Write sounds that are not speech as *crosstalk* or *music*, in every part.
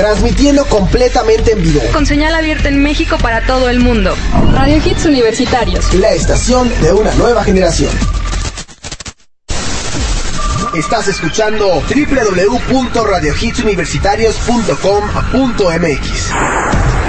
Transmitiendo completamente en vivo. Con señal abierta en México para todo el mundo. Radio Hits Universitarios. La estación de una nueva generación. Estás escuchando www.radiohitsuniversitarios.com.mx.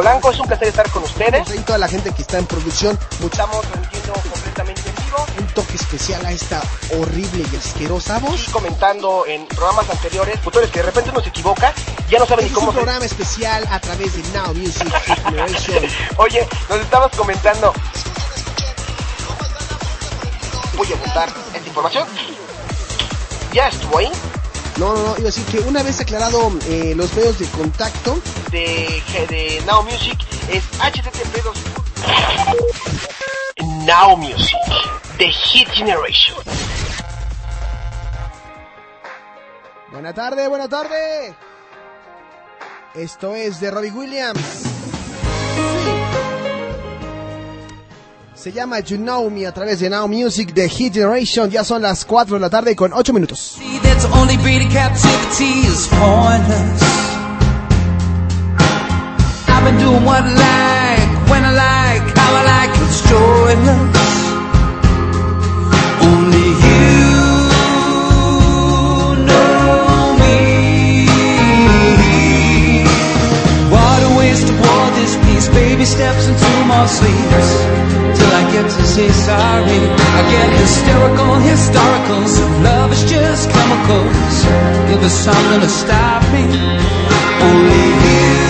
Polanco, es un placer estar con ustedes. Y toda la gente que está en producción, Estamos transmitiendo completamente en vivo un toque especial a esta horrible y asquerosa voz. y comentando en programas anteriores, futures que de repente uno se equivoca, ya no saben ni Este es un cómo programa especial a través de Now Music Generation. *laughs* Oye, nos estabas comentando... Voy a apuntar esta información. Ya estuvo ahí, No, no, no, iba a decir que una vez aclarado eh, los medios de contacto, de, de Now Music, es http Now Music, The Hit Generation. Buena tarde, buena tarde. Esto es de Robbie Williams. Se llama You Know Me a través de Now Music de Hit Generation. Ya son las 4 de la tarde con 8 minutos. I've been doing what I like, when I like, how I like. Only piece, baby steps into more sleeps. Till I get to say sorry, I get hysterical, historical. Love is just chemicals. Give us something to stop me. Only you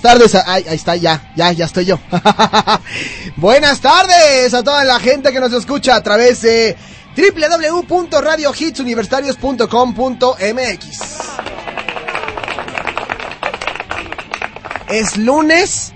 buenas tardes. Ay, ahí está, ya, ya, ya estoy yo. *laughs* buenas tardes a toda la gente que nos escucha a través de www.radiohitsuniversitarios.com.mx. Es lunes.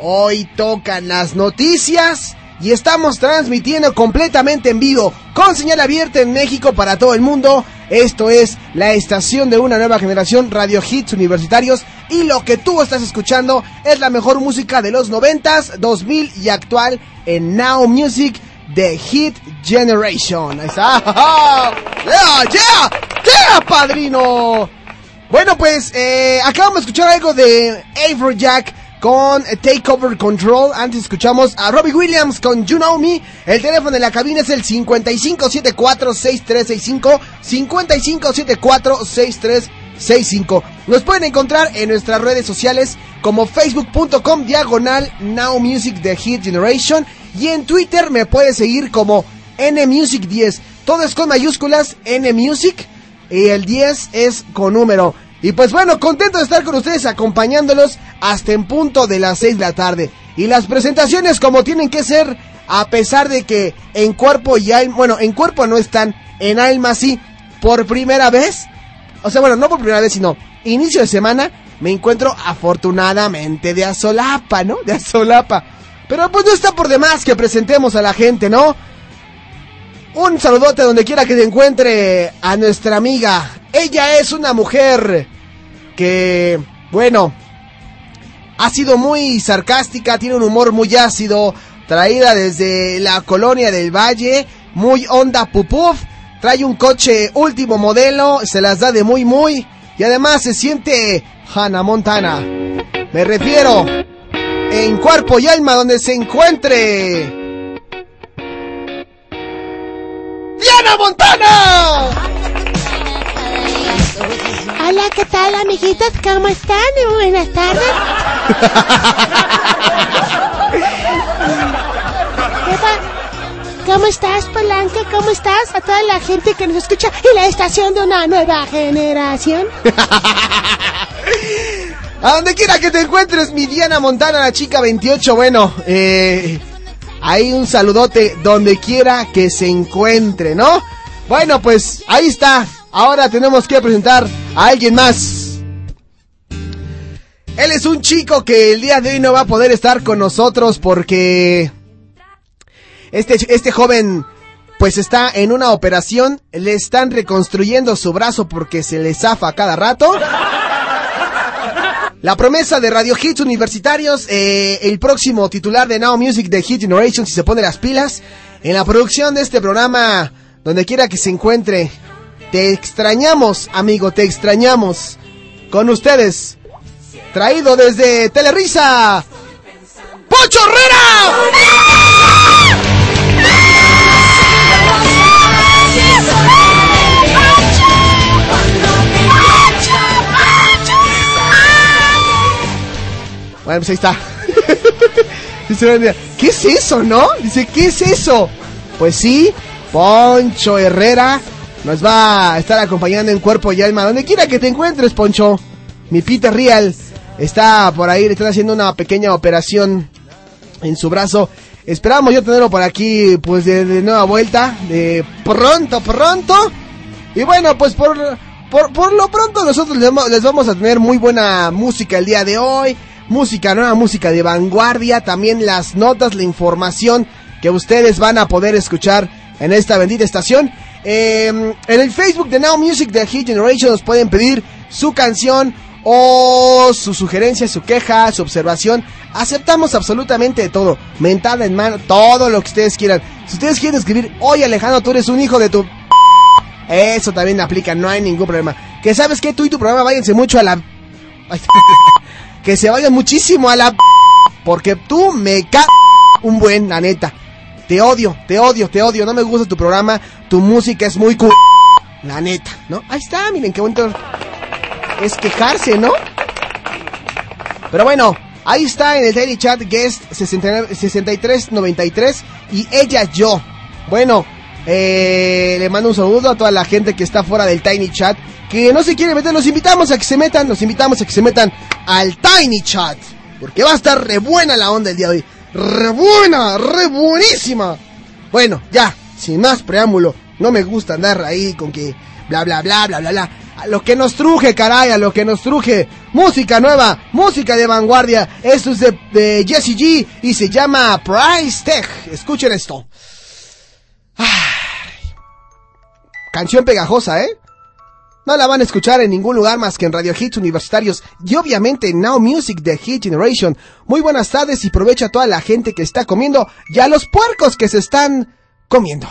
Hoy tocan las noticias y estamos transmitiendo completamente en vivo con señal abierta en México para todo el mundo. Esto es la estación de una nueva generación Radio Hits Universitarios y lo que tú estás escuchando es la mejor música de los 90s, 2000 y actual en Now Music The Hit Generation. Ahí está. *laughs* ¡Yeah, yeah! ¡Yeah, padrino! Bueno, pues eh, acabamos de escuchar algo de Jack con Takeover Control. Antes escuchamos a Robbie Williams con You Know Me. El teléfono de la cabina es el 5574-6365. 5574-6365. Nos pueden encontrar en nuestras redes sociales como facebook.com diagonal Now Music The Hit Generation. Y en Twitter me puedes seguir como NMusic10. Todo es con mayúsculas, NMusic. Y el 10 es con número. Y pues bueno, contento de estar con ustedes acompañándolos hasta en punto de las 6 de la tarde. Y las presentaciones como tienen que ser, a pesar de que en cuerpo y alma, bueno, en cuerpo no están, en alma sí, por primera vez. O sea, bueno, no por primera vez, sino inicio de semana, me encuentro afortunadamente de azolapa, ¿no? De azolapa. Pero pues no está por demás que presentemos a la gente, ¿no? Un saludote donde quiera que se encuentre a nuestra amiga. Ella es una mujer que, bueno, ha sido muy sarcástica, tiene un humor muy ácido, traída desde la colonia del Valle, muy onda pupuf, trae un coche último modelo, se las da de muy muy, y además se siente Hannah Montana. Me refiero en cuerpo y alma donde se encuentre. ¡Diana Montana! Hola, ¿qué tal, amiguitos? ¿Cómo están? Buenas tardes. *laughs* ¿Cómo estás, Polanco? ¿Cómo estás? A toda la gente que nos escucha y la estación de una nueva generación. *laughs* A donde quiera que te encuentres, mi Diana Montana, la chica 28. Bueno, eh, Ahí un saludote donde quiera que se encuentre, ¿no? Bueno, pues ahí está. Ahora tenemos que presentar a alguien más. Él es un chico que el día de hoy no va a poder estar con nosotros porque este, este joven pues está en una operación, le están reconstruyendo su brazo porque se le zafa cada rato. La promesa de Radio Hits Universitarios, eh, el próximo titular de Now Music de Hit Generation, si se pone las pilas, en la producción de este programa, donde quiera que se encuentre. Te extrañamos, amigo, te extrañamos. Con ustedes, traído desde Telerisa, ¡Pocho Herrera! Bueno, pues ahí está. *laughs* ¿qué es eso, no? Dice, ¿qué es eso? Pues sí, Poncho Herrera nos va a estar acompañando en cuerpo y alma. Donde quiera que te encuentres, Poncho. Mi Peter Real está por ahí, le están haciendo una pequeña operación en su brazo. Esperamos yo tenerlo por aquí, pues de, nueva vuelta, de pronto, pronto. Y bueno, pues por, por, por lo pronto nosotros les vamos a tener muy buena música el día de hoy música nueva, música de vanguardia, también las notas, la información que ustedes van a poder escuchar en esta bendita estación. Em, en el Facebook de Now Music de Hit Generation nos pueden pedir su canción o su sugerencia, su queja, su observación. Aceptamos absolutamente todo. Mentada en mano, todo lo que ustedes quieran. Si ustedes quieren escribir, oye Alejandro, tú eres un hijo de tu... Eso también aplica, no hay ningún problema. Que sabes que tú y tu programa váyanse mucho a la... *laughs* que se vayan muchísimo a la... Porque tú me ca... un buen, la neta. Te odio, te odio, te odio. No me gusta tu programa. Tu música es muy cu... La neta, ¿no? Ahí está, miren qué bonito. Es quejarse, ¿no? Pero bueno, ahí está en el Daily Chat Guest 6393 y ella yo. Bueno, eh, le mando un saludo a toda la gente que está fuera del Tiny Chat. Que no se quiere meter, los invitamos a que se metan, los invitamos a que se metan al Tiny Chat. Porque va a estar re buena la onda el día de hoy. Re buena, re buenísima. Bueno, ya, sin más preámbulo. No me gusta andar ahí con que bla bla bla bla bla bla. A lo que nos truje, caray, a lo que nos truje. Música nueva, música de vanguardia. Esto es de, de Jesse G y se llama Price Tech. Escuchen esto. Ah. Canción pegajosa, ¿eh? No la van a escuchar en ningún lugar más que en Radio Hits Universitarios y obviamente en Now Music de Hit Generation. Muy buenas tardes y provecho a toda la gente que está comiendo y a los puercos que se están comiendo.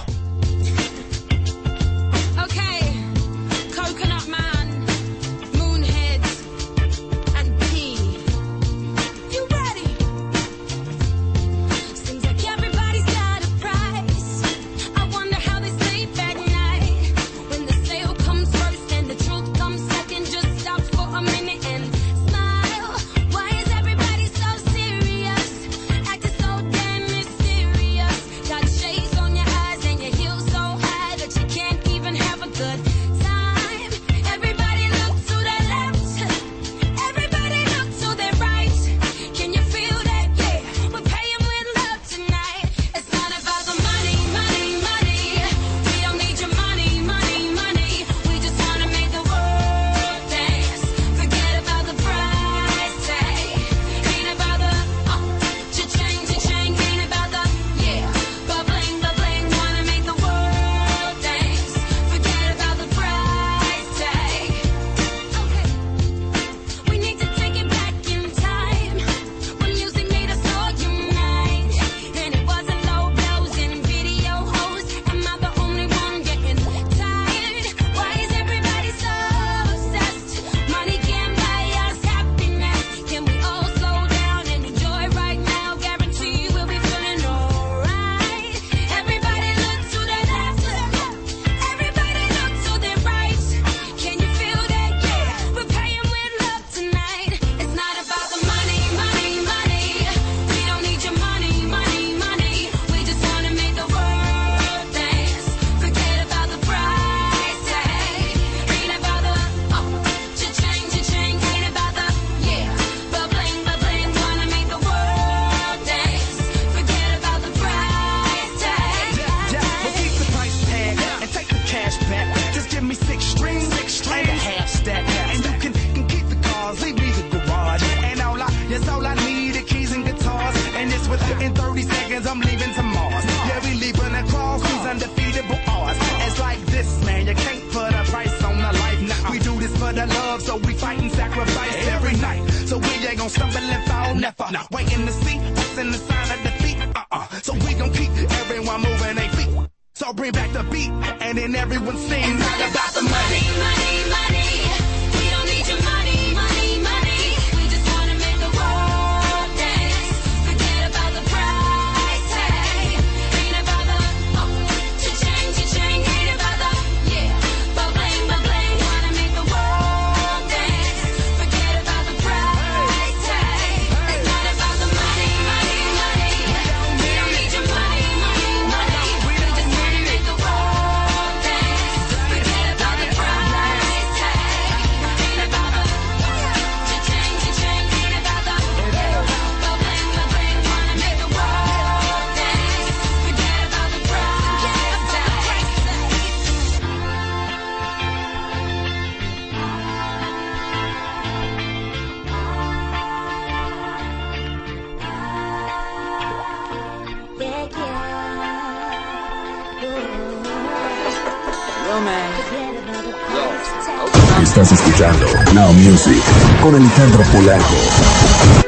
con Alejandro Polanco.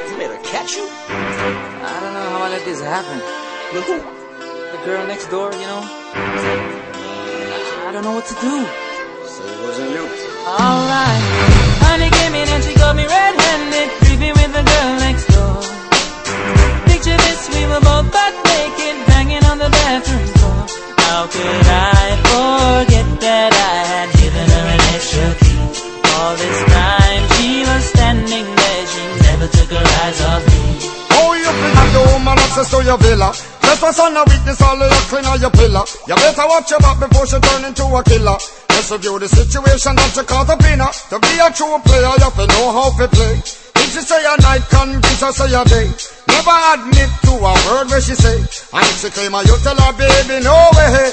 A killer. Just review the situation that you caught up in her. To be a true player, you have to know how to play. If she say a night, convince her say a day. Never admit to a word where she say. And if she claim her, you tell her, baby, no way.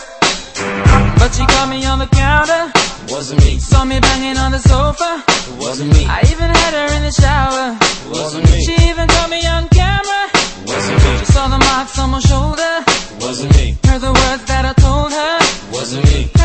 But she caught me on the counter. Wasn't me. Saw me banging on the sofa. Wasn't me. I even had her in the shower. Wasn't me. She even caught me on camera. Wasn't me. She saw the marks on my shoulder. Wasn't me. Heard the words that I told her. Wasn't me.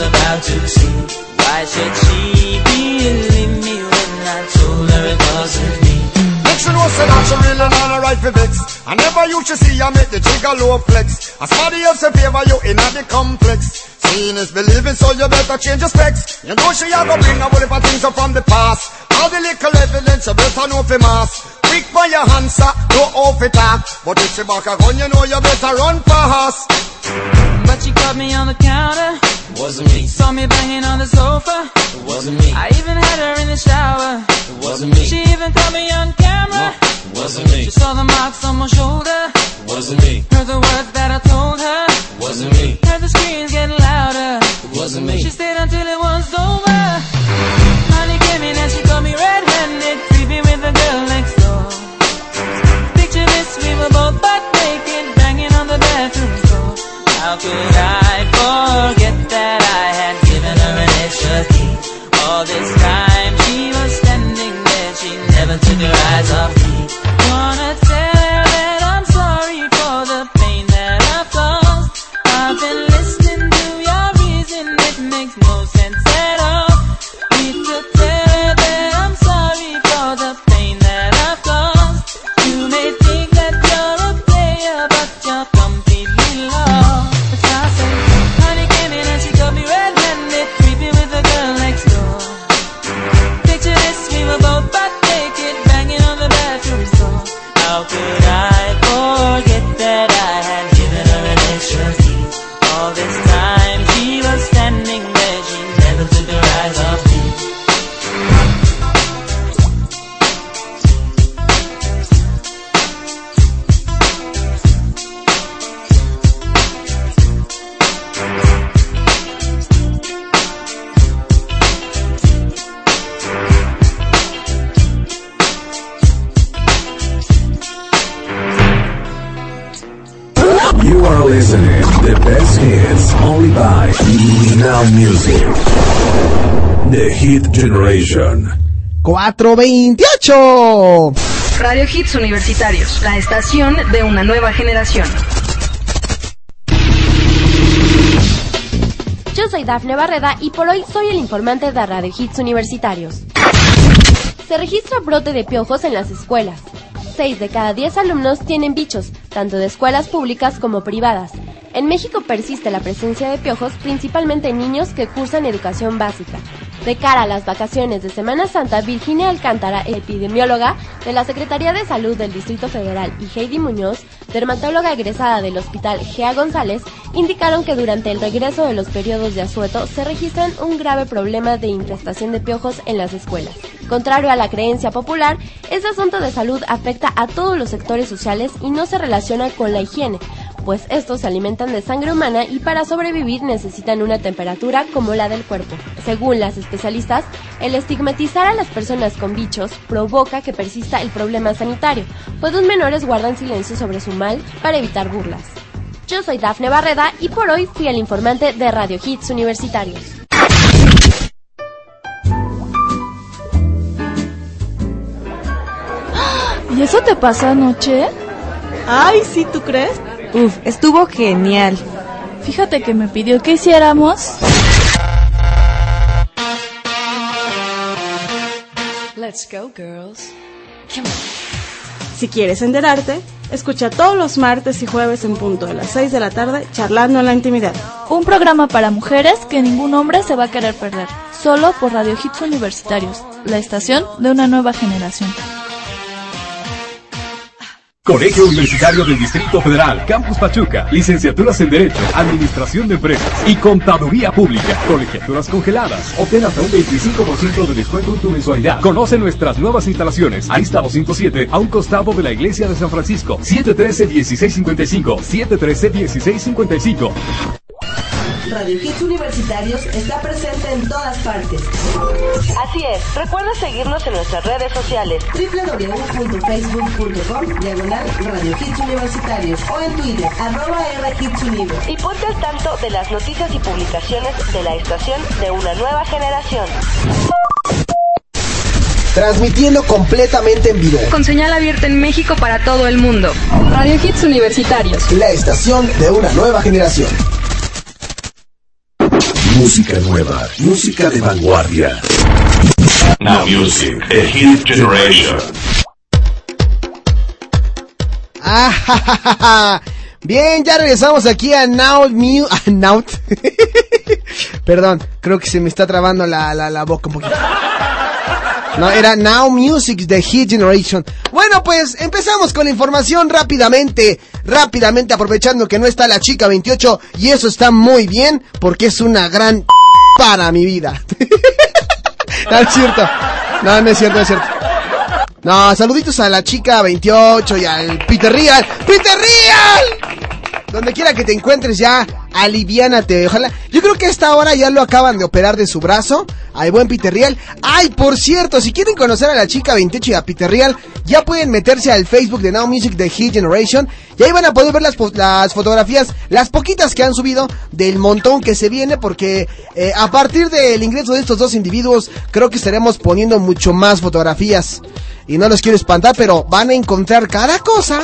About to see. Why should she believe me when I told her it wasn't me? Make she know say that she really not a right for vex. I never used to see her make the trigger low flex. As somebody else in favor you in the complex. Seeing is believing, so you better change your specs. You know she a go bring a heap of things up from the past. All the little evidence you better know for mass. Quick for your answer, no off it talk. But if she back a gun, you know you better run fast. But she caught me on the counter. Wasn't me. Saw me banging on the sofa. Wasn't me. I even had her in the shower. Wasn't me. She even caught me on camera. Wasn't me. She saw the marks on my shoulder. Wasn't me. Heard the words that I told her. Wasn't me. Heard the screams getting louder. Wasn't me. She stayed until it was over. How could I Now Music. The Hit Generation. 428. Radio Hits Universitarios, la estación de una nueva generación. Yo soy Dafne Barreda y por hoy soy el informante de Radio Hits Universitarios. Se registra brote de piojos en las escuelas. 6 de cada 10 alumnos tienen bichos, tanto de escuelas públicas como privadas. En México persiste la presencia de piojos principalmente en niños que cursan educación básica. De cara a las vacaciones de Semana Santa, Virginia Alcántara, epidemióloga de la Secretaría de Salud del Distrito Federal, y Heidi Muñoz, dermatóloga egresada del Hospital Gea González, indicaron que durante el regreso de los periodos de asueto se registran un grave problema de infestación de piojos en las escuelas. Contrario a la creencia popular, este asunto de salud afecta a todos los sectores sociales y no se relaciona con la higiene, pues estos se alimentan de sangre humana y para sobrevivir necesitan una temperatura como la del cuerpo. Según las especialistas, el estigmatizar a las personas con bichos provoca que persista el problema sanitario, pues los menores guardan silencio sobre su mal para evitar burlas. Yo soy Dafne Barreda y por hoy fui el informante de Radio Hits Universitarios. ¿Y eso te pasó anoche? Ay, sí, ¿tú crees? Uf, estuvo genial. Fíjate que me pidió que hiciéramos. Let's go, girls. Si quieres enterarte, escucha todos los martes y jueves en punto de las 6 de la tarde charlando en la intimidad. Un programa para mujeres que ningún hombre se va a querer perder. Solo por Radio Hits Universitarios, la estación de una nueva generación. Colegio Universitario del Distrito Federal, Campus Pachuca, licenciaturas en Derecho, Administración de Empresas y Contaduría Pública, colegiaturas congeladas. Obtén hasta un 25% de descuento en tu mensualidad. Conoce nuestras nuevas instalaciones. Arista 207, a un costado de la Iglesia de San Francisco. 713-1655, 713-1655. Radio Hits Universitarios está presente en todas partes. Así es, recuerda seguirnos en nuestras redes sociales. www.facebook.com diagonal Radio Hits Universitarios o en Twitter, arroba R Hits Univ. Y ponte al tanto de las noticias y publicaciones de la estación de una nueva generación. Transmitiendo completamente en vivo. Con señal abierta en México para todo el mundo. Radio Hits Universitarios. La estación de una nueva generación. Música nueva, música de vanguardia. Now Music, a hit generation. Ah. *laughs* Bien, ya regresamos aquí a Now *laughs* a Now. *laughs* Perdón, creo que se me está trabando la, la, la boca un poquito. No, era Now Music de Hit Generation. Bueno, pues empezamos con la información rápidamente. Rápidamente, aprovechando que no está la chica 28. Y eso está muy bien, porque es una gran para mi vida. *laughs* no, es cierto. No, no es cierto, no es cierto. No, saluditos a la chica 28 y al Peter Real. ¡Peter Real! Donde quiera que te encuentres ya, aliviánate, ojalá. Yo creo que a esta hora ya lo acaban de operar de su brazo, al buen Peter Real. Ay, por cierto, si quieren conocer a la chica 28 y a Peter Real, ya pueden meterse al Facebook de Now Music de Hit Generation. Y ahí van a poder ver las, fo- las fotografías, las poquitas que han subido del montón que se viene, porque eh, a partir del ingreso de estos dos individuos, creo que estaremos poniendo mucho más fotografías. Y no los quiero espantar, pero van a encontrar cada cosa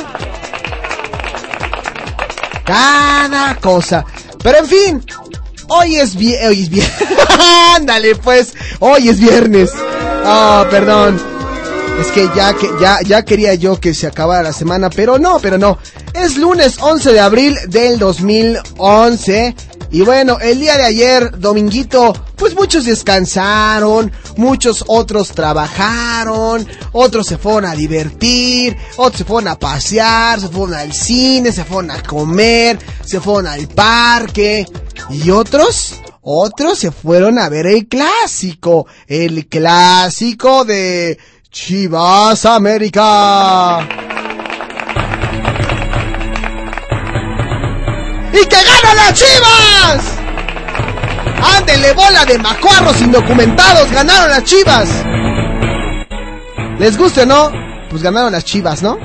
cada cosa. Pero en fin, hoy es viernes. Hoy es viernes. *laughs* Ándale, pues. Hoy es viernes. Oh, perdón. Es que ya, que ya, ya quería yo que se acabara la semana, pero no, pero no. Es lunes 11 de abril del 2011. Y bueno, el día de ayer, dominguito, pues muchos descansaron, muchos otros trabajaron, otros se fueron a divertir, otros se fueron a pasear, se fueron al cine, se fueron a comer, se fueron al parque. Y otros, otros se fueron a ver el clásico, el clásico de Chivas América. ¡Y que ganan las chivas! ¡Ándele bola de macuarros indocumentados! ¡Ganaron las chivas! ¿Les guste o no? Pues ganaron las chivas, ¿no?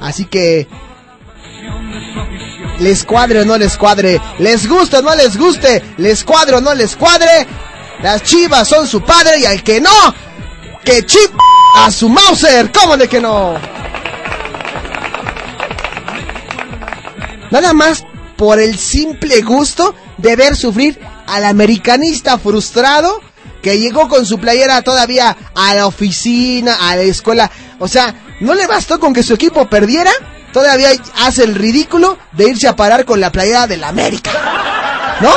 Así que... Les cuadre o no les cuadre, les guste o no les guste, les cuadre o no les cuadre, las chivas son su padre y al que no, que chip a su Mauser, ¿cómo de que no? Nada más por el simple gusto de ver sufrir al americanista frustrado que llegó con su playera todavía a la oficina, a la escuela. O sea, no le bastó con que su equipo perdiera, todavía hace el ridículo de irse a parar con la playera del América. ¿No?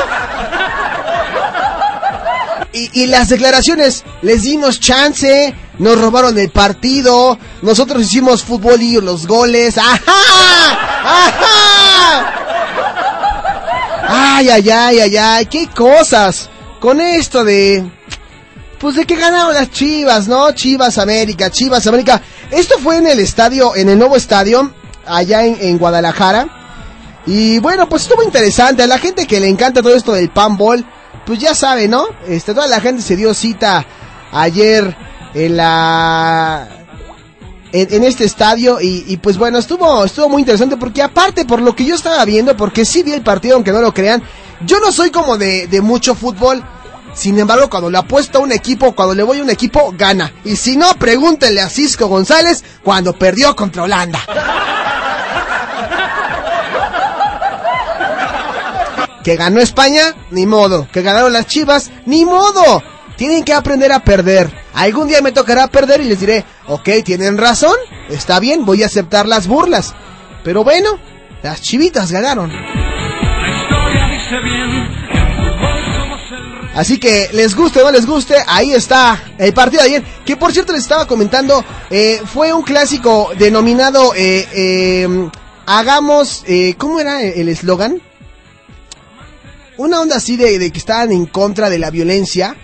Y, las declaraciones, les dimos chance, nos robaron el partido, nosotros hicimos fútbol y los goles. ¡Ajá! ¡Ajá! Ay, ay, ay, ay, ay, qué cosas. Con esto de... Pues de que ganaron las Chivas, ¿no? Chivas América, Chivas América. Esto fue en el estadio, en el nuevo estadio, allá en, en Guadalajara. Y bueno, pues estuvo interesante. A la gente que le encanta todo esto del panball, pues ya sabe, ¿no? Este, toda la gente se dio cita ayer en la... En, este estadio y, y pues bueno, estuvo, estuvo muy interesante porque aparte por lo que yo estaba viendo, porque sí vi el partido aunque no lo crean, yo no soy como de, de mucho fútbol, sin embargo, cuando le apuesto a un equipo, cuando le voy a un equipo, gana. Y si no, pregúntenle a Cisco González cuando perdió contra Holanda. Que ganó España, ni modo. Que ganaron las Chivas, ni modo. Tienen que aprender a perder. Algún día me tocará perder y les diré, ok, tienen razón, está bien, voy a aceptar las burlas. Pero bueno, las chivitas ganaron. Así que les guste o no les guste, ahí está el partido ayer. Que por cierto les estaba comentando, eh, fue un clásico denominado eh, eh, Hagamos, ¿cómo era el eslogan? Una onda así de que estaban en contra de la violencia.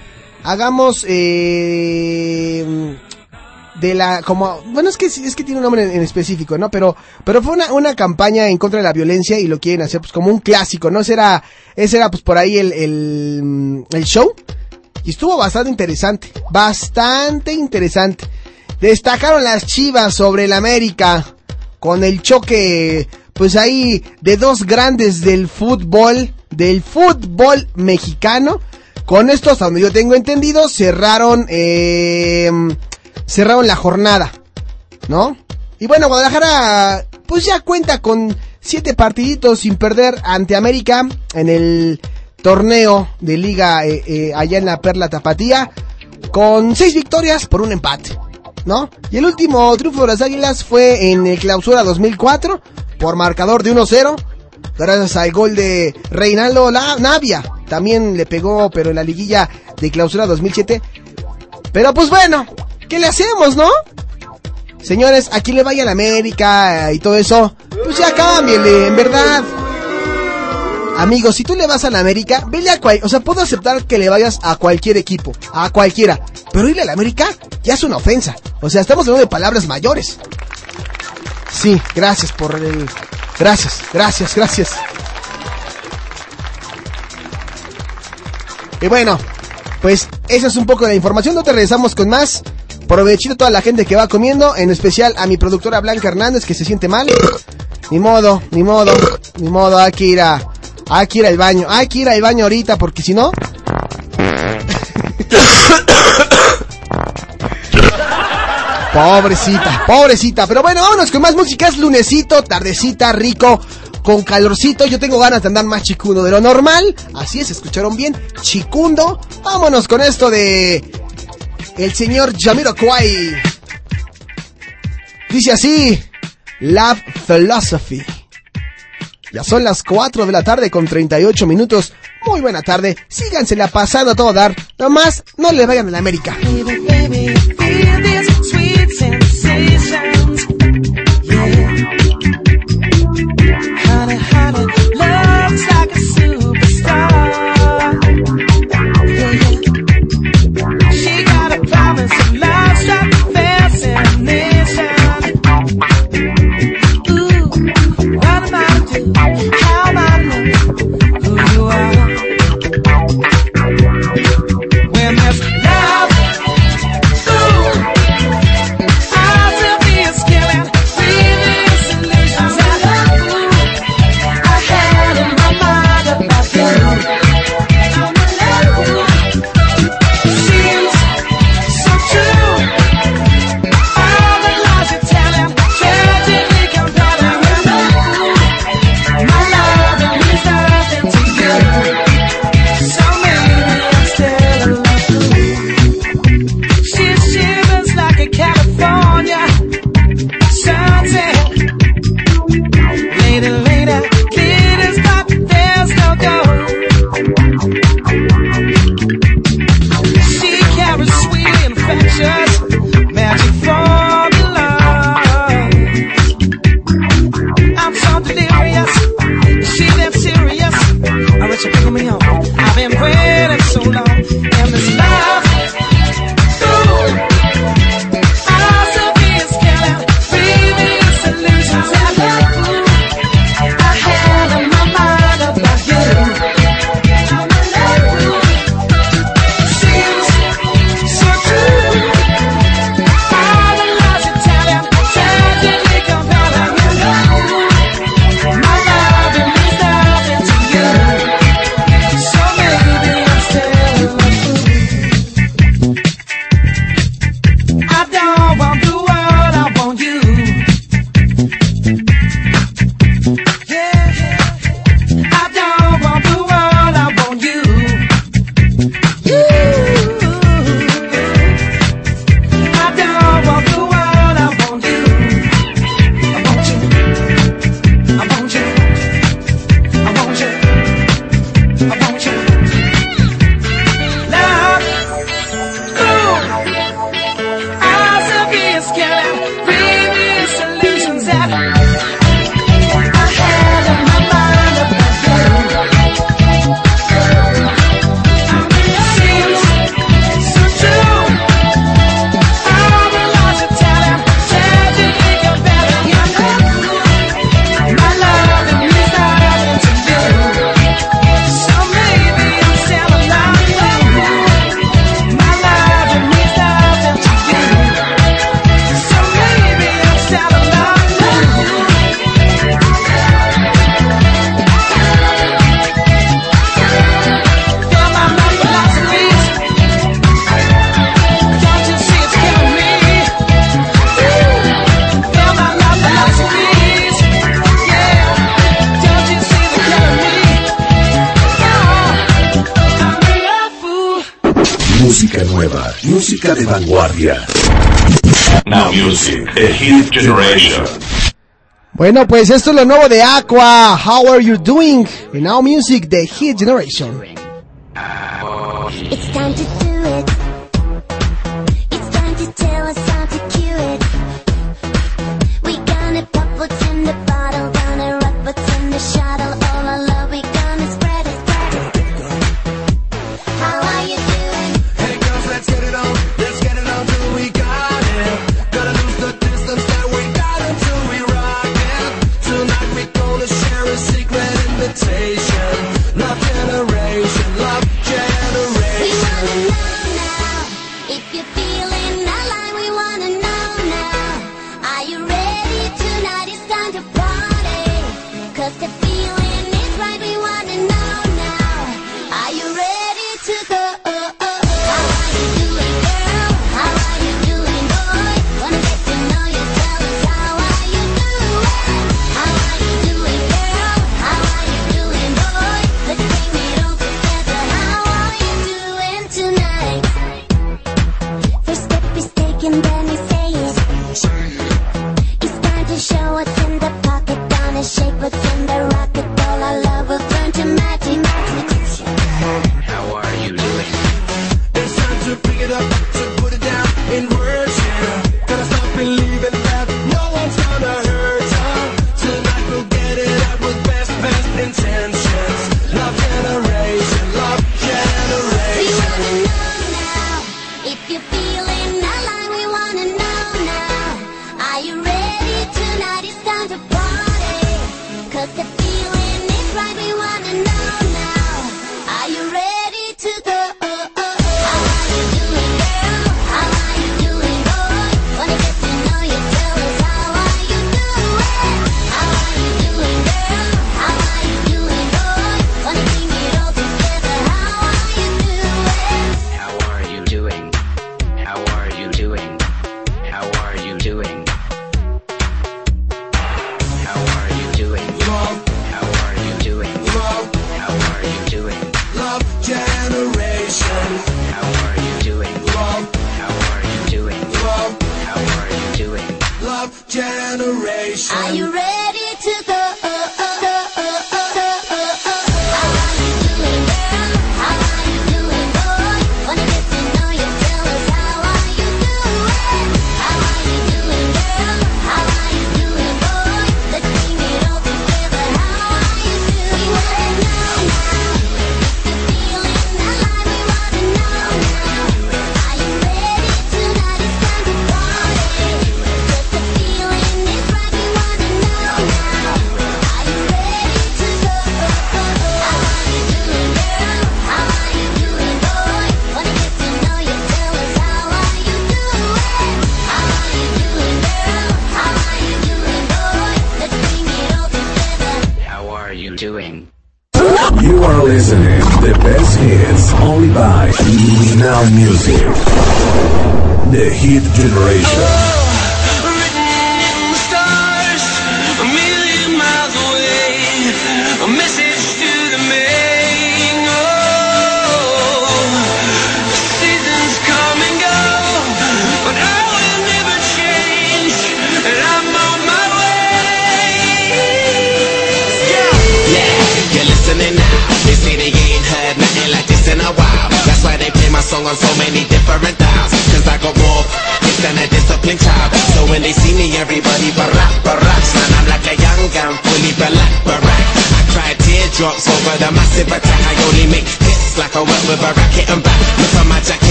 Hagamos eh, de la como bueno es que es que tiene un nombre en, específico no pero pero fue una, una campaña en contra de la violencia y lo quieren hacer pues como un clásico no ese era ese era pues por ahí el el, el show. Y estuvo bastante interesante bastante interesante. Destacaron las Chivas sobre el América con el choque pues ahí de dos grandes del fútbol del fútbol mexicano con esto hasta donde yo tengo entendido cerraron eh, cerraron la jornada, ¿no? Y bueno, Guadalajara pues ya cuenta con siete partiditos sin perder ante América en el torneo de liga eh, eh, allá en la Perla Tapatía con seis victorias por un empate, ¿no? Y el último triunfo de las Águilas fue en el clausura 2004 por marcador de 1-0 gracias al gol de Reinaldo La- Navia. También le pegó, pero en la liguilla de clausura 2007. Pero pues bueno, ¿qué le hacemos, no? Señores, a quien le vaya la América y todo eso, pues ya cámbienle, en verdad. Amigos, si tú le vas a la América, vele a cual, o sea, puedo aceptar que le vayas a cualquier equipo, a cualquiera, pero irle a la América ya es una ofensa. O sea, estamos hablando de palabras mayores. Sí, gracias por el, gracias, gracias, gracias. Y bueno, pues esa es un poco de la información. No te regresamos con más. Provechito a toda la gente que va comiendo, en especial a mi productora Blanca Hernández que se siente mal. Ni modo, ni modo, ni modo, hay que ir a, hay que ir al baño, hay que ir al baño ahorita porque si no... *coughs* Pobrecita, pobrecita. Pero bueno, vámonos con más música. Es lunesito, tardecita, rico, con calorcito. Yo tengo ganas de andar más chicundo de lo normal. Así es, escucharon bien. Chicundo. Vámonos con esto de el señor Jamiroquai. Dice así, Love Philosophy. Ya son las 4 de la tarde con 38 minutos. Muy buena tarde. Sígansela pasando a todo dar. Nomás no le vayan a la América. Baby, baby, Reasons. A generation. Bueno, pues esto es lo nuevo de Aqua. How are you doing? En Now Music, The Hit Generation.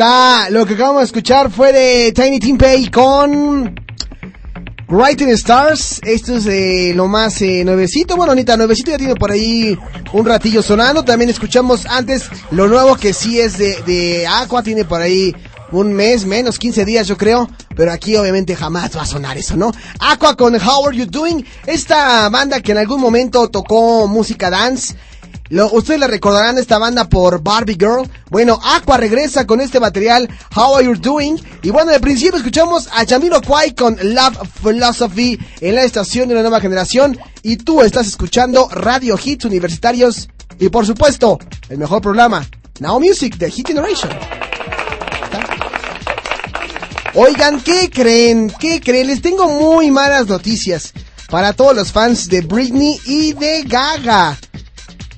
Lo que acabamos de escuchar fue de Tiny Timpey con Writing Stars. Esto es eh, lo más eh, nuevecito. Bueno, Anita, nuevecito ya tiene por ahí un ratillo sonando. También escuchamos antes lo nuevo que sí es de, de Aqua. Tiene por ahí un mes, menos 15 días yo creo. Pero aquí obviamente jamás va a sonar eso, ¿no? Aqua con How Are You Doing. Esta banda que en algún momento tocó música dance. Lo- ustedes la recordarán esta banda por Barbie Girl. Bueno, Aqua regresa con este material, How Are You Doing? Y bueno, de principio escuchamos a Jamiro Kwai con Love Philosophy en la estación de la nueva generación. Y tú estás escuchando Radio Hits Universitarios. Y por supuesto, el mejor programa, Now Music de Hit Generation. Oigan, ¿qué creen? ¿Qué creen? Les tengo muy malas noticias para todos los fans de Britney y de Gaga.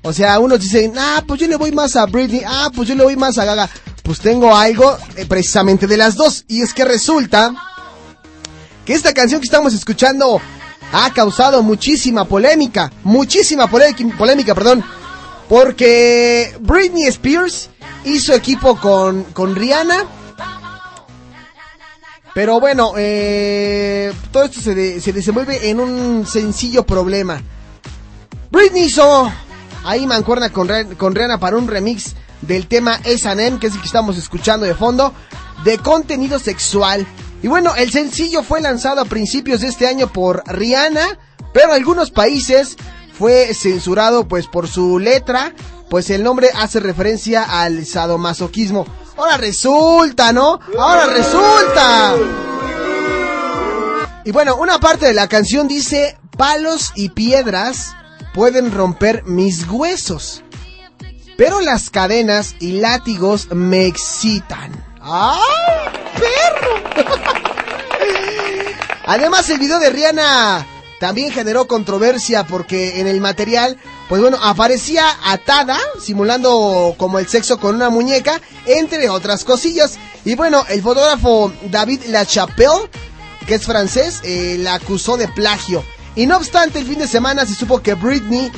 O sea, unos dicen, ah, pues yo le voy más a Britney, ah, pues yo le voy más a Gaga. Pues tengo algo eh, precisamente de las dos. Y es que resulta que esta canción que estamos escuchando ha causado muchísima polémica. Muchísima polémica, perdón. Porque Britney Spears hizo equipo con, con Rihanna. Pero bueno, eh, todo esto se, de- se desenvuelve en un sencillo problema. Britney hizo ahí mancuerna con, con Rihanna para un remix del tema S&M, que es el que estamos escuchando de fondo, de contenido sexual. Y bueno, el sencillo fue lanzado a principios de este año por Rihanna, pero en algunos países fue censurado pues por su letra, pues el nombre hace referencia al sadomasoquismo. Ahora resulta, ¿no? Ahora resulta. Y bueno, una parte de la canción dice, palos y piedras pueden romper mis huesos, pero las cadenas y látigos me excitan. ¡Ay, perro! *laughs* Además, el video de Rihanna también generó controversia porque en el material, pues bueno, aparecía atada, simulando como el sexo con una muñeca, entre otras cosillas. Y bueno, el fotógrafo David Lachapelle, que es francés, eh, la acusó de plagio. Y no obstante, el fin de semana se supo que Britney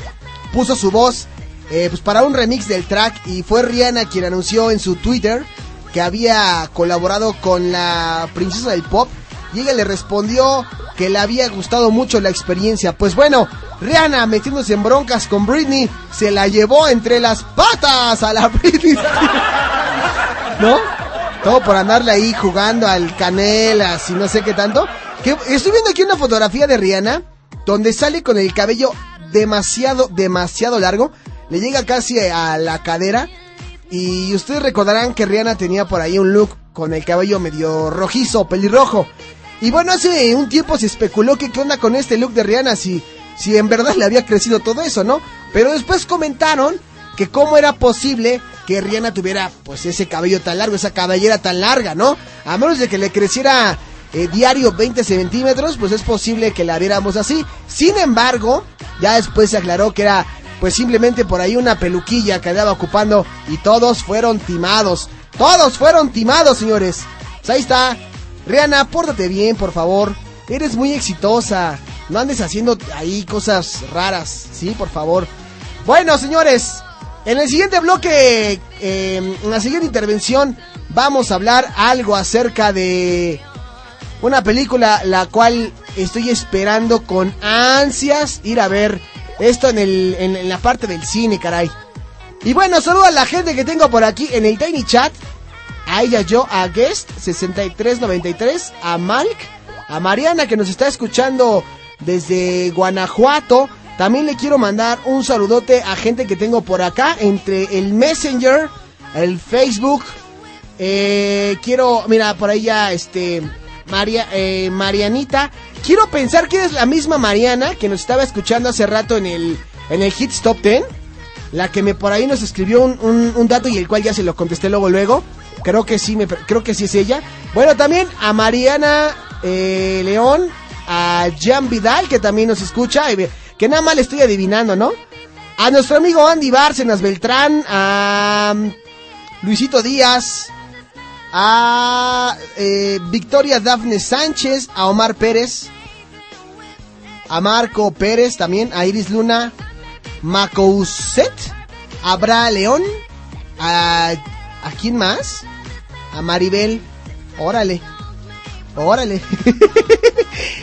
puso su voz eh, pues para un remix del track y fue Rihanna quien anunció en su Twitter que había colaborado con la princesa del pop y ella le respondió que le había gustado mucho la experiencia. Pues bueno, Rihanna metiéndose en broncas con Britney se la llevó entre las patas a la *laughs* Britney. ¿No? Todo por andarle ahí jugando al canelas y no sé qué tanto. Que estoy viendo aquí una fotografía de Rihanna donde sale con el cabello demasiado, demasiado largo. Le llega casi a la cadera. Y ustedes recordarán que Rihanna tenía por ahí un look con el cabello medio rojizo, pelirrojo. Y bueno, hace un tiempo se especuló que qué onda con este look de Rihanna, si, si en verdad le había crecido todo eso, ¿no? Pero después comentaron que cómo era posible que Rihanna tuviera pues ese cabello tan largo, esa cabellera tan larga, ¿no? A menos de que le creciera eh, diario 20 centímetros, pues es posible que la viéramos así. Sin embargo, ya después se aclaró que era pues simplemente por ahí una peluquilla que andaba ocupando y todos fueron timados. Todos fueron timados, señores. Pues ahí está. Rihanna, pórtate bien, por favor. Eres muy exitosa. No andes haciendo ahí cosas raras, ¿sí? Por favor. Bueno, señores, en el siguiente bloque, eh, en la siguiente intervención, vamos a hablar algo acerca de una película la cual estoy esperando con ansias ir a ver esto en, el, en, la parte del cine, caray. Y bueno, saludo a la gente que tengo por aquí en el Tiny Chat. A ella yo, a Guest 6393, a Malk, a Mariana que nos está escuchando desde Guanajuato. También le quiero mandar un saludote a gente que tengo por acá entre el Messenger, el Facebook. Eh, quiero, mira, por ahí ya, este, María, eh, Marianita. Quiero pensar que es la misma Mariana que nos estaba escuchando hace rato en el, en el Hits Top 10. La que me por ahí nos escribió un, un- dato y el cual ya se lo contesté luego luego. Creo que sí, me, creo que sí es ella. Bueno, también a Mariana eh, León, a Jan Vidal, que también nos escucha, que nada más le estoy adivinando, ¿no? A nuestro amigo Andy Bárcenas Beltrán, a mm, Luisito Díaz, a eh, Victoria Dafne Sánchez, a Omar Pérez, a Marco Pérez también, a Iris Luna, Macouset, a Bra León, a, ¿a quién más? A Maribel, órale, órale. *laughs*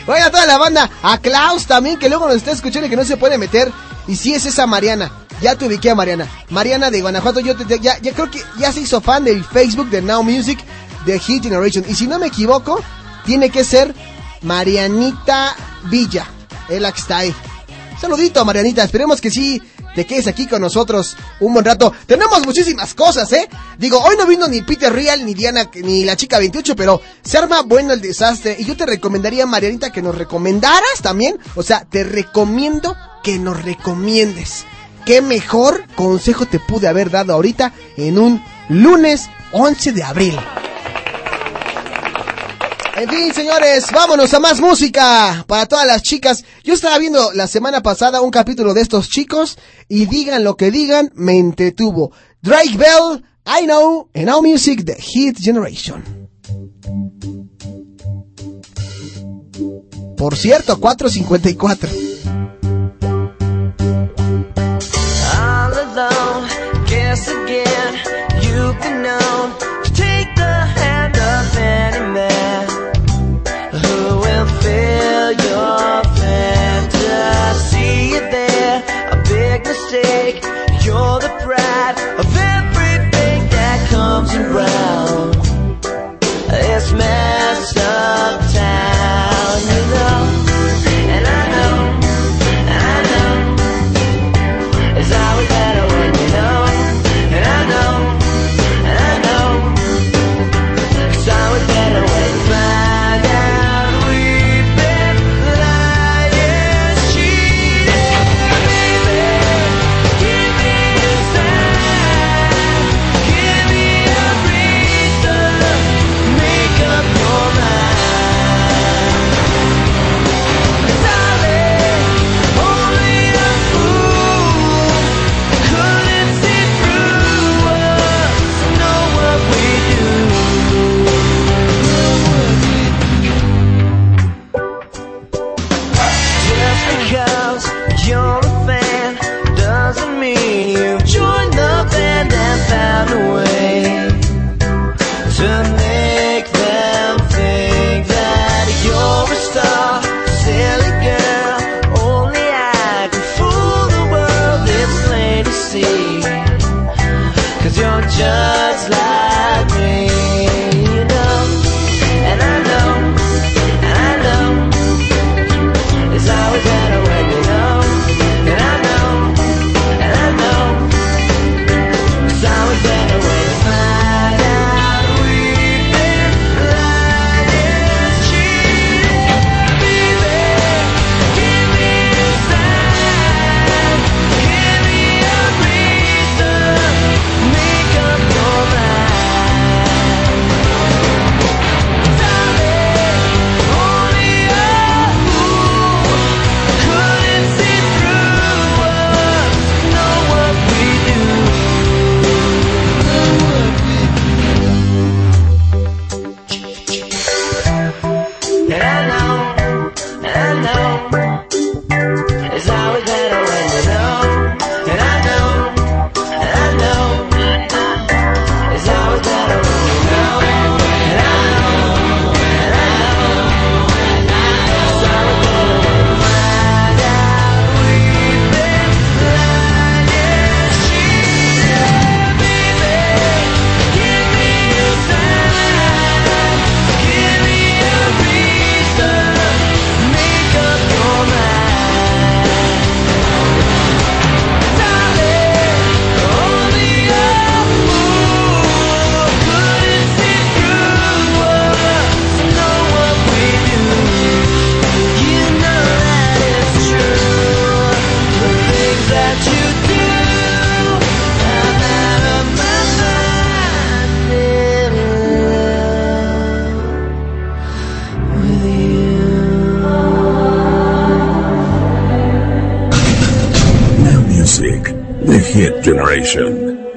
Bueno, a toda la banda, a Klaus también, que luego nos está escuchando y que no se puede meter. Y si es esa Mariana, ya te ubiqué a Mariana. Mariana de Guanajuato, yo te- ya, ya creo que ya se hizo fan del Facebook de Now Music de Hit Generation. Y si no me equivoco, tiene que ser Marianita Villa, es la que está ahí. Saludito, Marianita, esperemos que sí te quedes aquí con nosotros un buen rato. Tenemos muchísimas cosas, ¿eh? Digo, hoy no vino ni Peter Real, ni Diana, ni la chica 28, pero se arma bueno el desastre. Y yo te recomendaría, Marianita, que nos recomendaras también. O sea, te recomiendo que nos recomiendes. ¿Qué mejor consejo te pude haber dado ahorita en un lunes 11 de abril? En fin, señores, vámonos a más música para todas las chicas. Yo estaba viendo la semana pasada un capítulo de estos chicos y digan lo que digan, me entretuvo. Drake Bell, I Know, and Now Music, The Hit Generation. Por cierto, 454. Generation.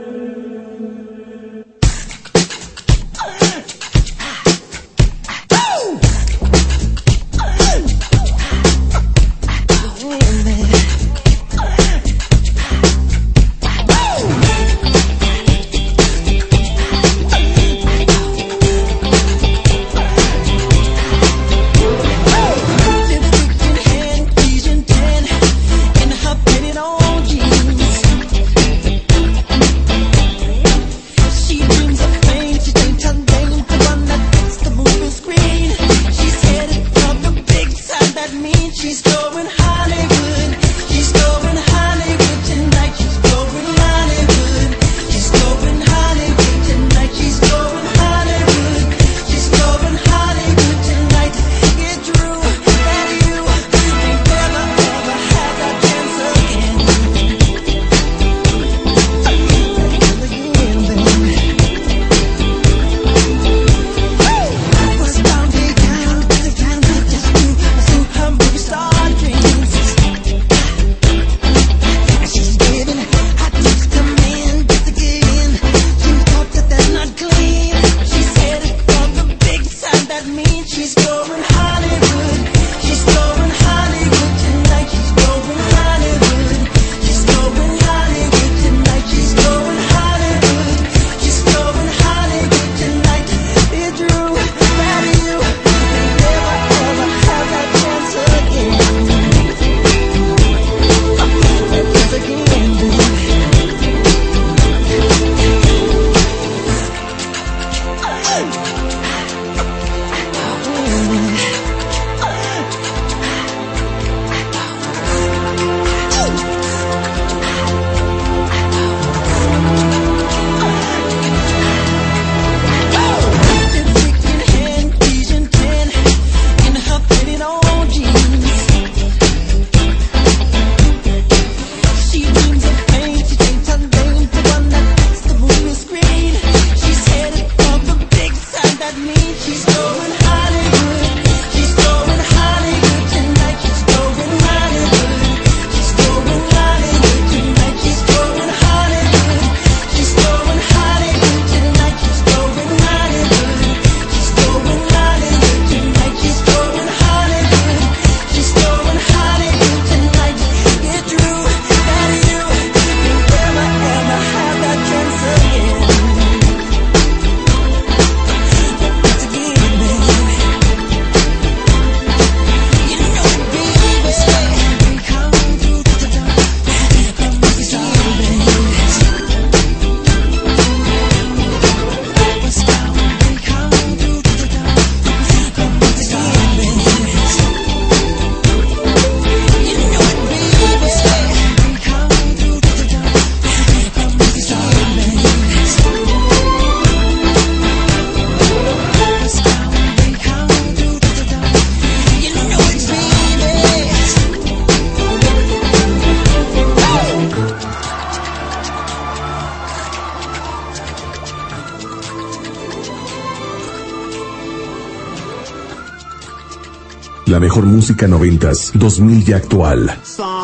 La mejor música noventas, 2000 y actual.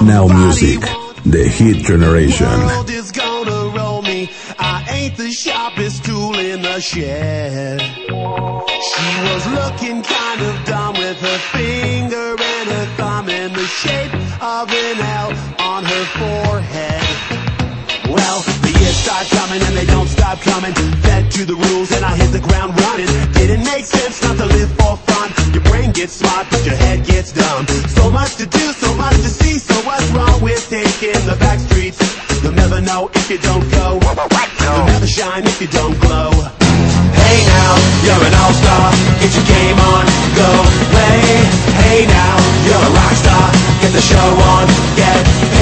Now Music, The Hit Generation. She was looking kind of dumb with her finger and her thumb in the shape of an L on her forehead. Well, the years start coming and they don't stop coming. Fed to the rules and I hit the ground running. Didn't make sense not to live for fun. Your brain gets smart, but your much to do, so much to see. So what's wrong with taking the back streets? You'll never know if you don't go. You'll never shine if you don't glow. Hey now, you're an all-star. Get your game on, go play. Hey now, you're a rock star. Get the show on, get paid.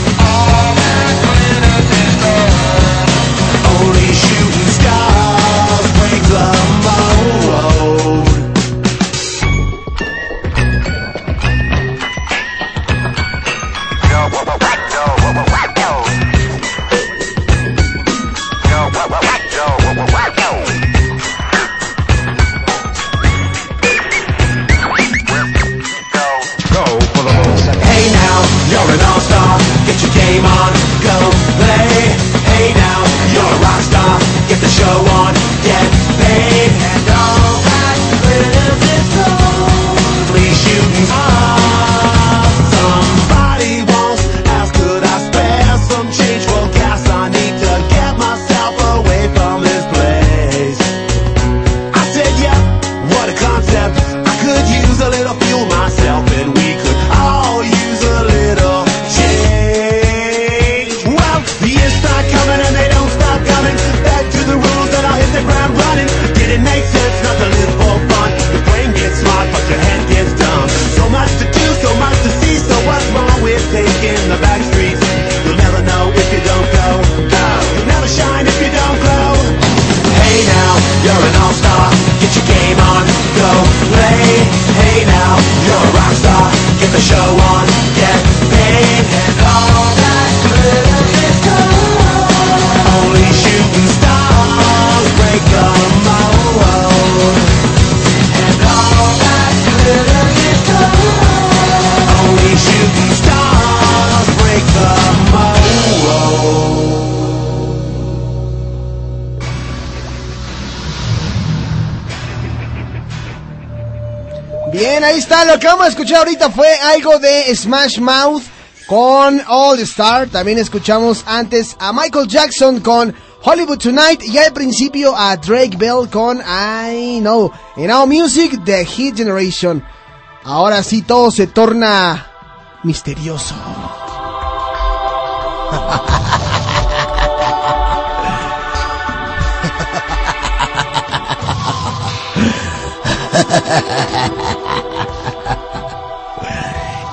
Bien, ahí está. Lo que vamos a escuchar ahorita fue algo de Smash Mouth con All Star. También escuchamos antes a Michael Jackson con Hollywood Tonight. Y al principio a Drake Bell con I Know. En Now Music, The Hit Generation. Ahora sí todo se torna misterioso. *laughs*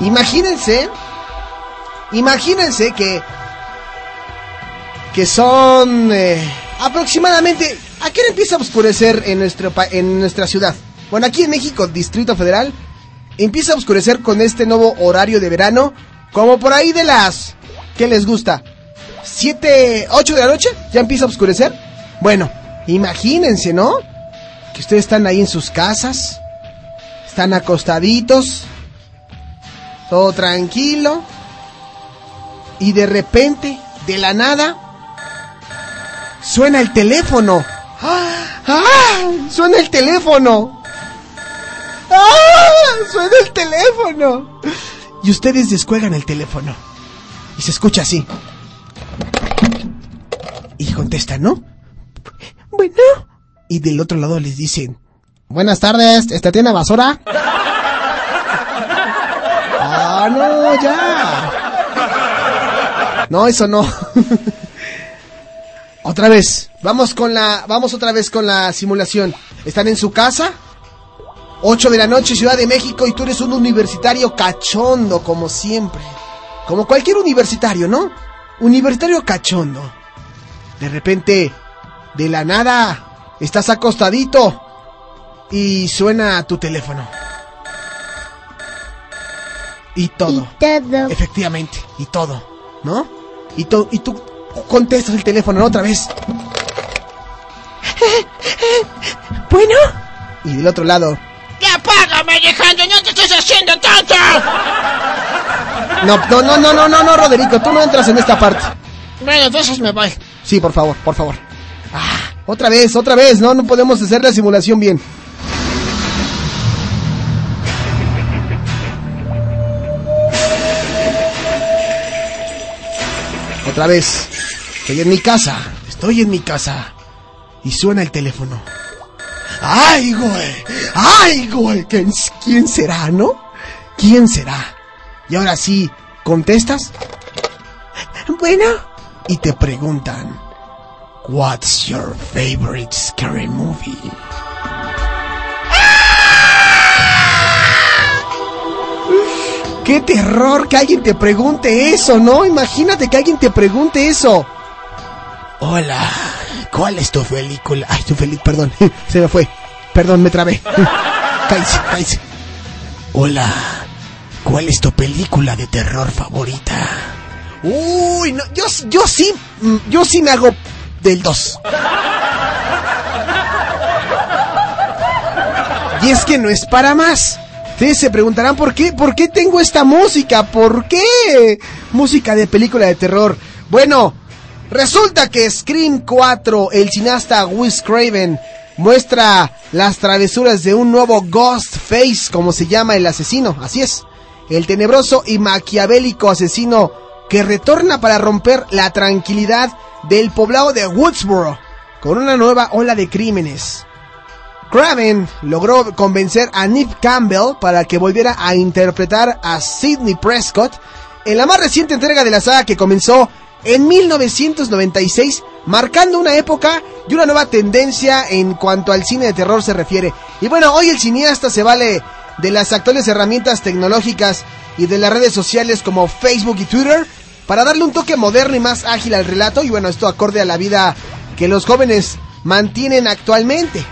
Imagínense, imagínense que que son eh, aproximadamente ¿a qué hora empieza a oscurecer en nuestro en nuestra ciudad? Bueno, aquí en México, Distrito Federal, empieza a oscurecer con este nuevo horario de verano, como por ahí de las ¿qué les gusta? ¿7, 8 de la noche? ¿Ya empieza a oscurecer? Bueno, imagínense, ¿no? Que ustedes están ahí en sus casas, están acostaditos, todo tranquilo. Y de repente, de la nada, suena el teléfono. ¡Ah! ¡Ah! ¡Suena el teléfono! ¡Ah! ¡Suena el teléfono! Y ustedes descuelgan el teléfono. Y se escucha así. Y contestan, ¿no? Bueno. Y del otro lado les dicen, Buenas tardes, ¿esta tiene basura? No, ya. No, eso no. otra vez. Vamos con la, vamos otra vez con la simulación. Están en su casa. 8 de la noche, Ciudad de México, y tú eres un universitario cachondo, como siempre. Como cualquier universitario, ¿no? Universitario cachondo. De repente, de la nada, estás acostadito y suena tu teléfono. Y todo. todo. Efectivamente, y todo, ¿no? Y, to- y tú contestas el teléfono ¿no? otra vez. *laughs* Bueno, Y del otro lado, ya apágame, Alejandro, no te estés haciendo tonto. no, no, no, no, no, no, no, Roderico, tú no entras en esta parte. Bueno, entonces me voy. Sí, por favor, por favor. Ah, otra vez, otra vez, no, no podemos hacer la simulación bien. Otra vez. Estoy en mi casa. Estoy en mi casa. Y suena el teléfono. ¡Ay, güey! ¡Ay, güey! ¿Quién, será, no? ¿Quién será? Y ahora sí, ¿contestas? Bueno, Y te preguntan, What's your favorite scary movie? ¡Qué terror que alguien te pregunte eso, ¿no? Imagínate que alguien te pregunte eso. Hola, ¿cuál es tu película? Ay, tu película, perdón, *laughs* se me fue. Perdón, me trabé. *laughs* cállese, cállese. Hola, ¿cuál es tu película de terror favorita? Uy, no, yo, yo sí, mm, yo sí me hago del 2. Y es que no es para más. Ustedes se preguntarán por qué, por qué tengo esta música, por qué música de película de terror. Bueno, resulta que Scream 4, el cineasta Wes Craven, muestra las travesuras de un nuevo Ghostface, como se llama el asesino. Así es, el tenebroso y maquiavélico asesino que retorna para romper la tranquilidad del poblado de Woodsboro con una nueva ola de crímenes. Craven logró convencer a Neve Campbell para que volviera a interpretar a Sidney Prescott en la más reciente entrega de la saga que comenzó en 1996, marcando una época y una nueva tendencia en cuanto al cine de terror se refiere. Y bueno, hoy el cineasta se vale de las actuales herramientas tecnológicas y de las redes sociales como Facebook y Twitter para darle un toque moderno y más ágil al relato y bueno, esto acorde a la vida que los jóvenes mantienen actualmente.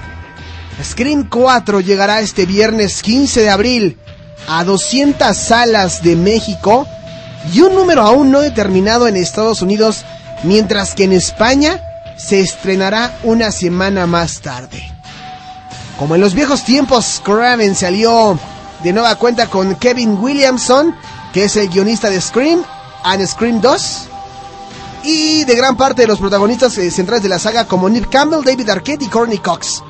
Scream 4 llegará este viernes 15 de abril a 200 salas de México y un número aún no determinado en Estados Unidos, mientras que en España se estrenará una semana más tarde. Como en los viejos tiempos, Craven salió de nueva cuenta con Kevin Williamson, que es el guionista de Scream and Scream 2, y de gran parte de los protagonistas eh, centrales de la saga como Nick Campbell, David Arquette y Courtney Cox.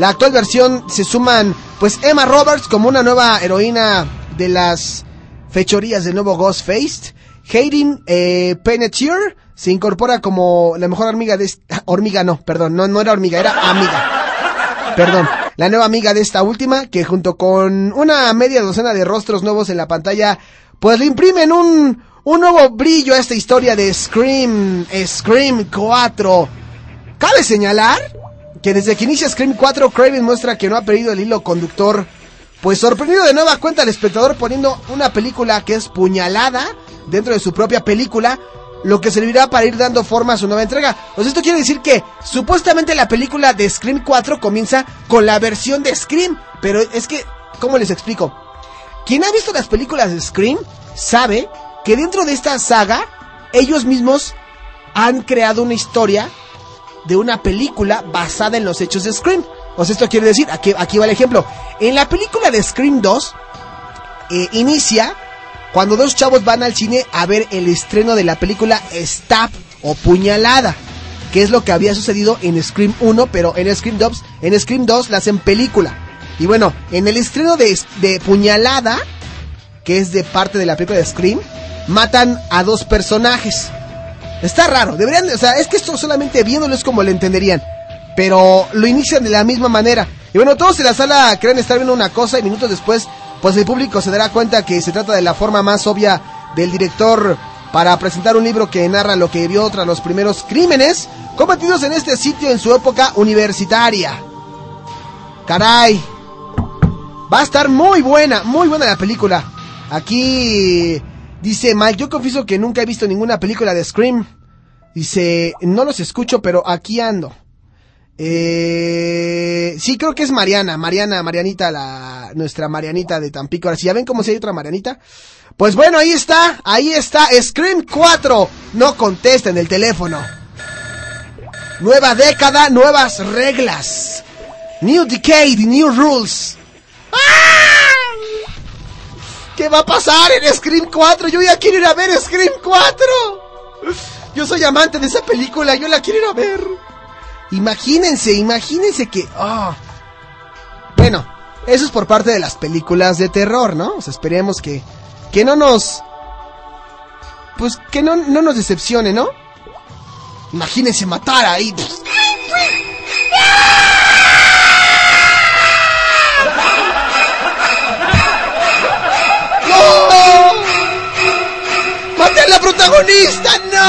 La actual versión se suman pues Emma Roberts como una nueva heroína de las fechorías del nuevo Ghostface. Hayden eh, Panettiere se incorpora como la mejor amiga de esta... Hormiga no, perdón, no, no era hormiga, era amiga. Perdón, la nueva amiga de esta última que junto con una media docena de rostros nuevos en la pantalla pues le imprimen un, un nuevo brillo a esta historia de Scream, Scream 4. Cabe señalar que desde que inicia Scream 4, Craven muestra que no ha perdido el hilo conductor, pues sorprendido de nueva cuenta al espectador poniendo una película que es puñalada dentro de su propia película, lo que servirá para ir dando forma a su nueva entrega. Pues esto quiere decir que supuestamente la película de Scream 4 comienza con la versión de Scream, pero es que, ¿cómo les explico? Quien ha visto las películas de Scream sabe que dentro de esta saga ellos mismos han creado una historia de una película basada en los hechos de Scream. O sea, esto quiere decir, aquí, aquí va el ejemplo. En la película de Scream 2, eh, inicia cuando dos chavos van al cine a ver el estreno de la película Stab o Puñalada, que es lo que había sucedido en Scream 1, pero en Scream 2, en Scream 2 la hacen película. Y bueno, en el estreno de, de Puñalada, que es de parte de la película de Scream, matan a dos personajes. Está raro, deberían, o sea, es que esto solamente viéndolo es como lo entenderían. Pero lo inician de la misma manera. Y bueno, todos en la sala creen estar viendo una cosa y minutos después, pues el público se dará cuenta que se trata de la forma más obvia del director para presentar un libro que narra lo que vio tras los primeros crímenes cometidos en este sitio en su época universitaria. Caray. Va a estar muy buena, muy buena la película. Aquí dice Mike, yo confieso que nunca he visto ninguna película de Scream. Dice, no los escucho, pero aquí ando. Eh, sí, creo que es Mariana, Mariana, Marianita, la, nuestra Marianita de Tampico. Ahora, si ya ven cómo si hay otra Marianita. Pues bueno, ahí está, ahí está, Scream 4. No contesten el teléfono. Nueva década, nuevas reglas. New decade, new rules. ¡Ah! ¿Qué va a pasar en Scream 4? Yo ya quiero ir a ver Scream 4. Yo soy amante de esa película, yo la quiero ir a ver. Imagínense, imagínense que... ah. Bueno, eso es por parte de las películas de terror, ¿no? O sea, esperemos que, que no nos... Pues que no, no nos decepcione, ¿no? Imagínense matar ahí. Protagonista! ¡No!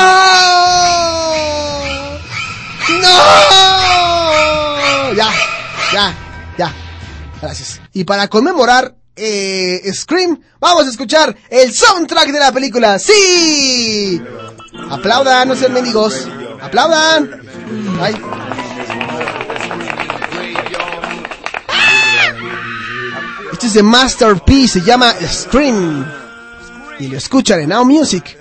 ¡No! Ya, ya, ya. Gracias. Y para conmemorar eh, Scream, vamos a escuchar el soundtrack de la película. ¡Sí! Aplaudan, no sean mendigos. Aplaudan. Ay. Este es de Masterpiece, se llama Scream. Y lo escuchan en Now Music.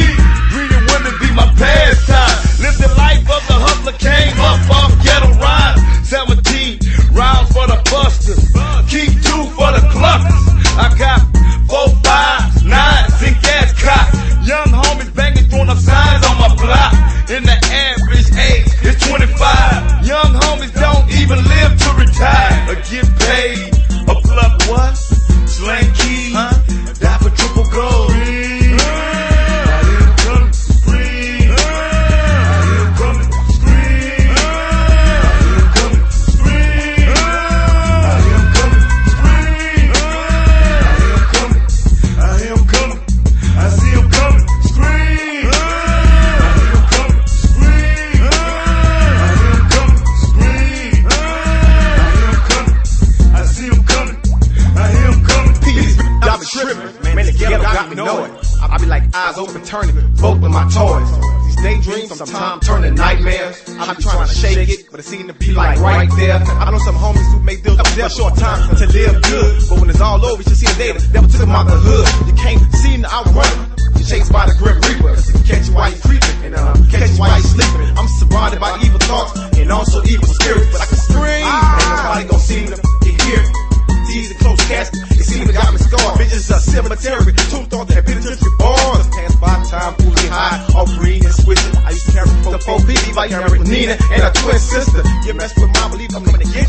My pastime. Live the life of the hustler, came up off ghetto rhyme. 17 rounds for the busters. Keep two for the cluckers. I got four, five, nine, zinc ass cops. Young homies banging, throwing up signs on my block. And the average age is 25. Young homies don't even live to retire or get paid. A plug what? Slang eyes open, turning both of my toys. These daydreams sometimes turn to nightmares. I be trying to shake it, but it seem to be like right there. I know some homies who make deals with death short time to live good, but when it's all over, you should see the day the devil took them out the hood. You can't seem to outrun. You're chased by the grim reaper. Catch you while you creeping and uh, catch you while you sleeping. I'm surrounded by evil thoughts and also evil spirits, but I can scream. and nobody gon' seem to here. D's and close casket. It seems got me scarred. Bitches a cemetery. Two thought that penitentiary bars. Passed by time, fooling high, all green and switching. I used to carry the 4 B, I carry with Nina and a twin sister. You mess with my belief, I'm coming to get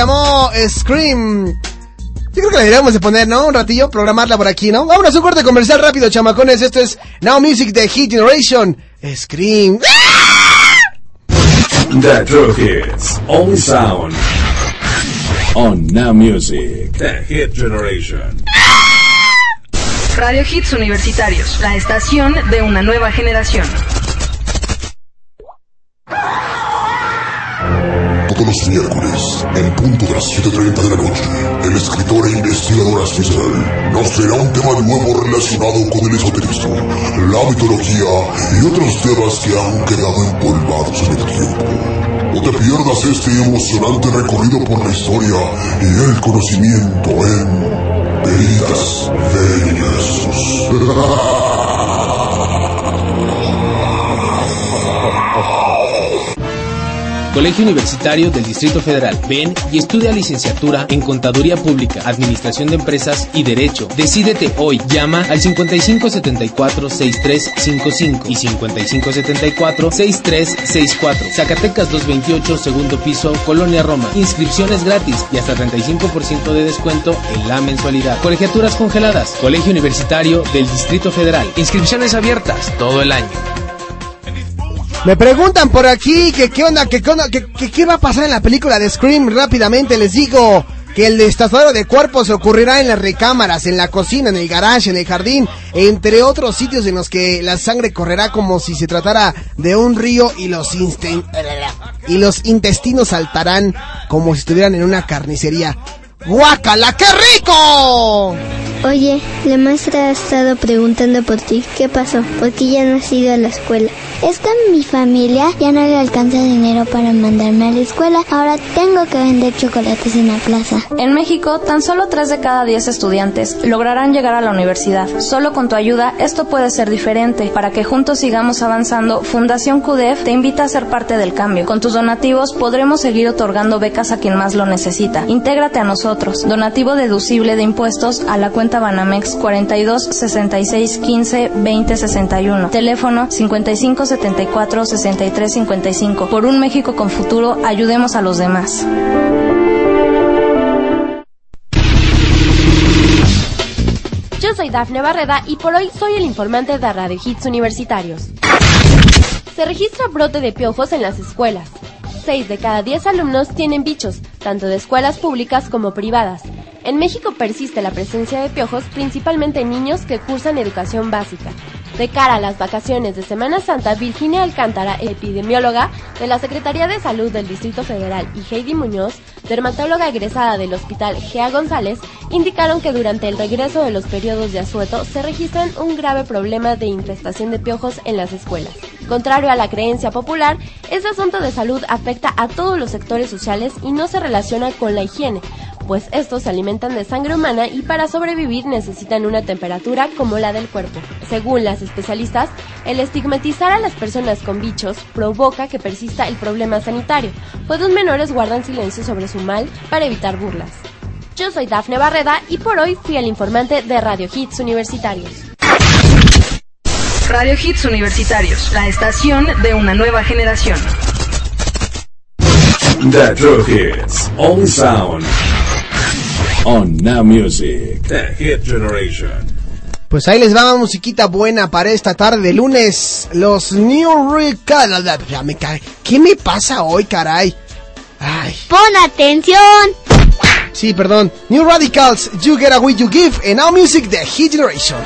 llamó Scream. Yo creo que la deberíamos de poner, ¿no? Un ratillo, programarla por aquí, ¿no? Vámonos, un corte comercial rápido, chamacones. Esto es Now Music de Hit Generation. Scream. The True Hits. Only sound. On Now Music. The Hit Generation. Radio Hits Universitarios, la estación de una nueva generación. Punto de las 7.30 de la noche, el escritor e investigador Azazel nos traerá un tema nuevo relacionado con el esoterismo, la mitología y otros temas que han quedado empolvados en el tiempo. No te pierdas este emocionante recorrido por la historia y el conocimiento en Veritas *laughs* Colegio Universitario del Distrito Federal. Ven y estudia licenciatura en Contaduría Pública, Administración de Empresas y Derecho. Decídete hoy. Llama al 5574-6355 y 5574-6364. Zacatecas 228, segundo piso, Colonia Roma. Inscripciones gratis y hasta 35% de descuento en la mensualidad. Colegiaturas congeladas. Colegio Universitario del Distrito Federal. Inscripciones abiertas todo el año. Me preguntan por aquí que qué onda, que qué onda, que, que qué va a pasar en la película de Scream. Rápidamente les digo que el destazadero de cuerpos ocurrirá en las recámaras, en la cocina, en el garage, en el jardín, entre otros sitios en los que la sangre correrá como si se tratara de un río y los y los intestinos saltarán como si estuvieran en una carnicería. ¡Guácala, qué rico! Oye, la maestra ha estado preguntando por ti. ¿Qué pasó? ¿Por qué ya no has ido a la escuela? Es que mi familia ya no le alcanza dinero para mandarme a la escuela. Ahora tengo que vender chocolates en la plaza. En México, tan solo 3 de cada 10 estudiantes lograrán llegar a la universidad. Solo con tu ayuda esto puede ser diferente. Para que juntos sigamos avanzando, Fundación CUDEF te invita a ser parte del cambio. Con tus donativos podremos seguir otorgando becas a quien más lo necesita. Intégrate a nosotros. Donativo deducible de impuestos a la cuenta Banamex 42 66 15 20 61. Teléfono 55 74 63 55. Por un México con futuro, ayudemos a los demás. Yo soy Dafne Barreda y por hoy soy el informante de Radio Hits Universitarios. Se registra brote de piojos en las escuelas. 6 de cada 10 alumnos tienen bichos, tanto de escuelas públicas como privadas. En México persiste la presencia de piojos principalmente en niños que cursan educación básica. De cara a las vacaciones de Semana Santa, Virginia Alcántara, epidemióloga de la Secretaría de Salud del Distrito Federal, y Heidi Muñoz, dermatóloga egresada del Hospital Gea González, indicaron que durante el regreso de los periodos de asueto se registran un grave problema de infestación de piojos en las escuelas. Contrario a la creencia popular, este asunto de salud afecta a todos los sectores sociales y no se relaciona con la higiene, pues estos se alimentan de sangre humana y para sobrevivir necesitan una temperatura como la del cuerpo. Según las especialistas, el estigmatizar a las personas con bichos provoca que persista el problema sanitario, pues los menores guardan silencio sobre su mal para evitar burlas. Yo soy Dafne Barreda y por hoy fui el informante de Radio Hits Universitarios. Radio Hits Universitarios, la estación de una nueva generación. The True Hits. Only sound. On Now Music. The Hit Generation. Pues ahí les va musiquita buena para esta tarde de lunes. Los New Recall. Ya me cae. ¿Qué me pasa hoy, caray? Ay. Pon atención. Sí, perdón. New Radicals, You Get Away You Give, and Now Music, The Hit Generation.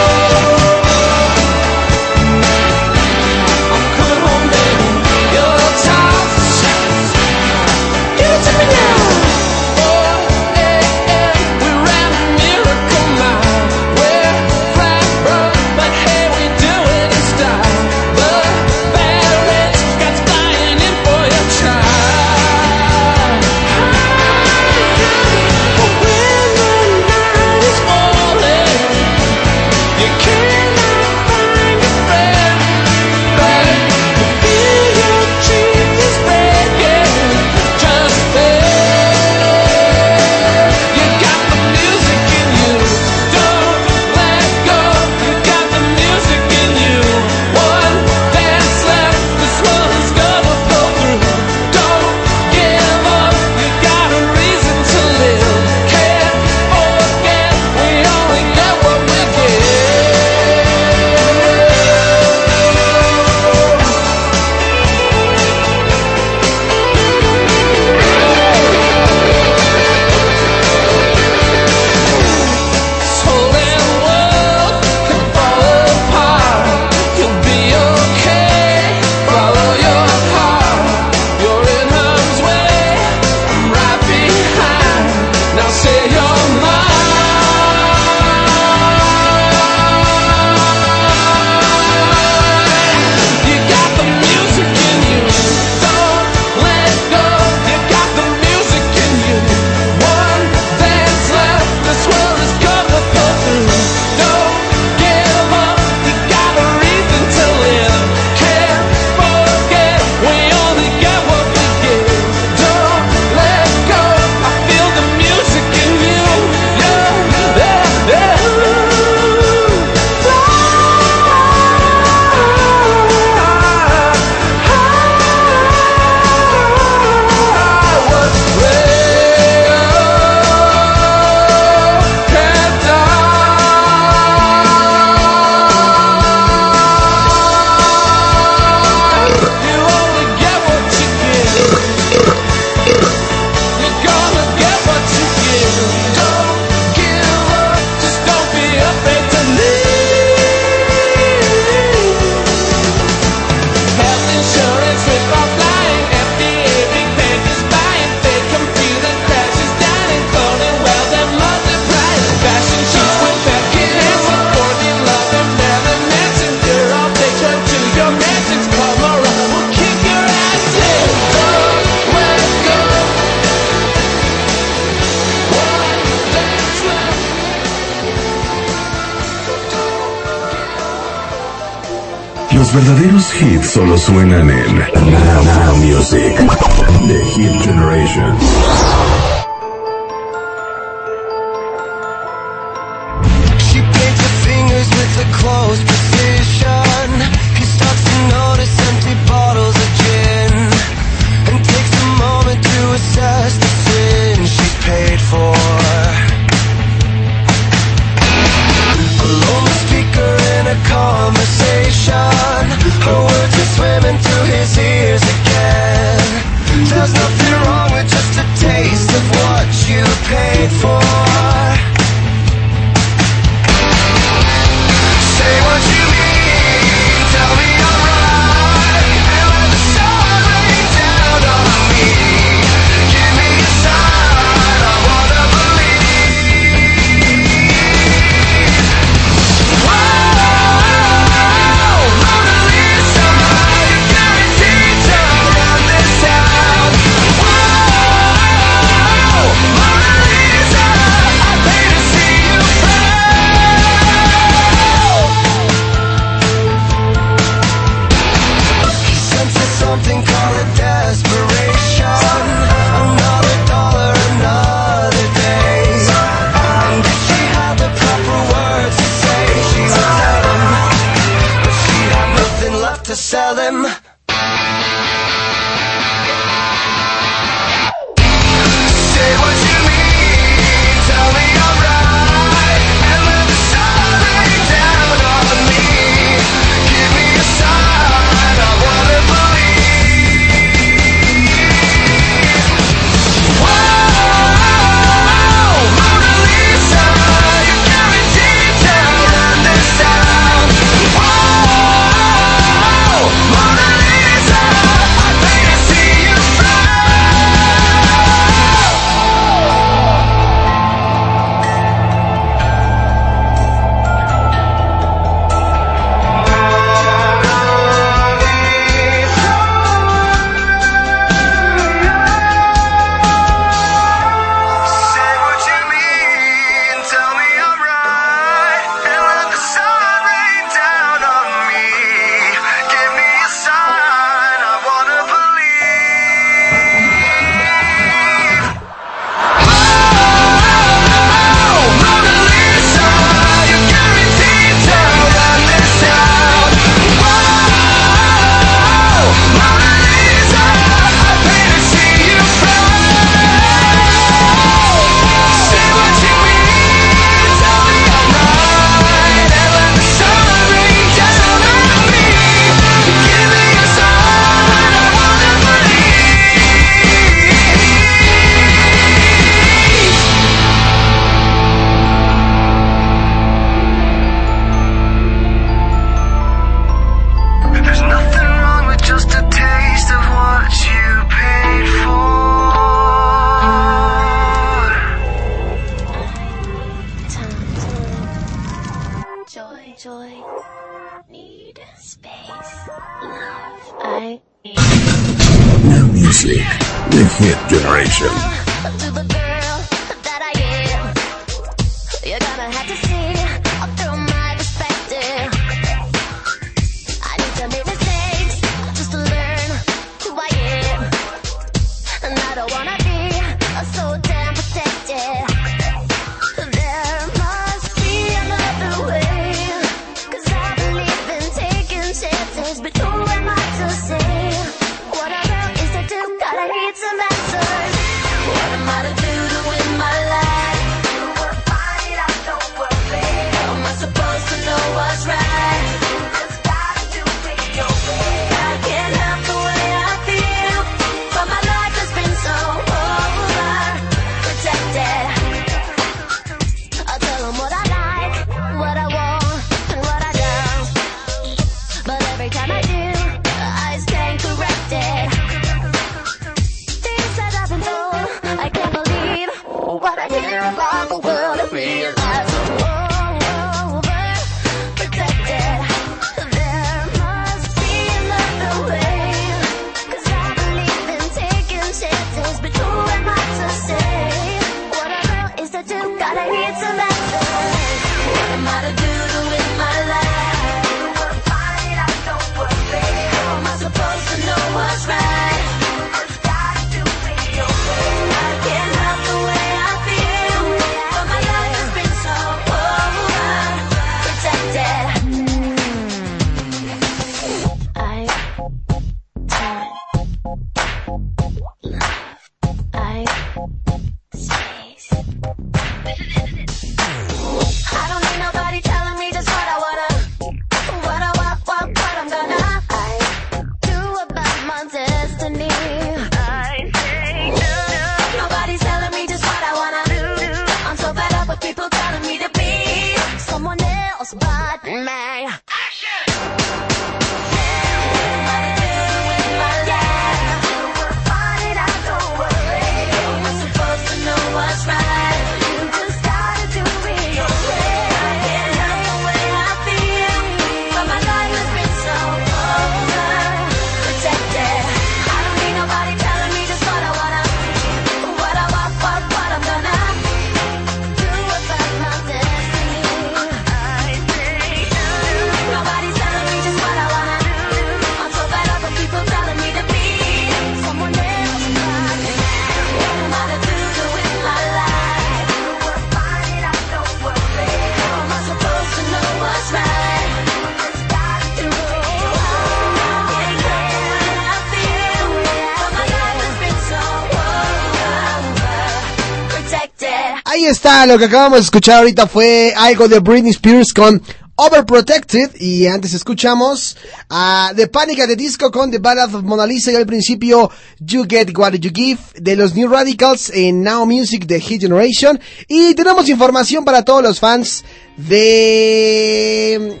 Lo que acabamos de escuchar ahorita fue algo de Britney Spears con Overprotected y antes escuchamos a The Panic at the Disco con The Ballad of Mona Lisa y al principio You Get What You Give de los New Radicals en Now Music de Hit Generation. Y tenemos información para todos los fans de...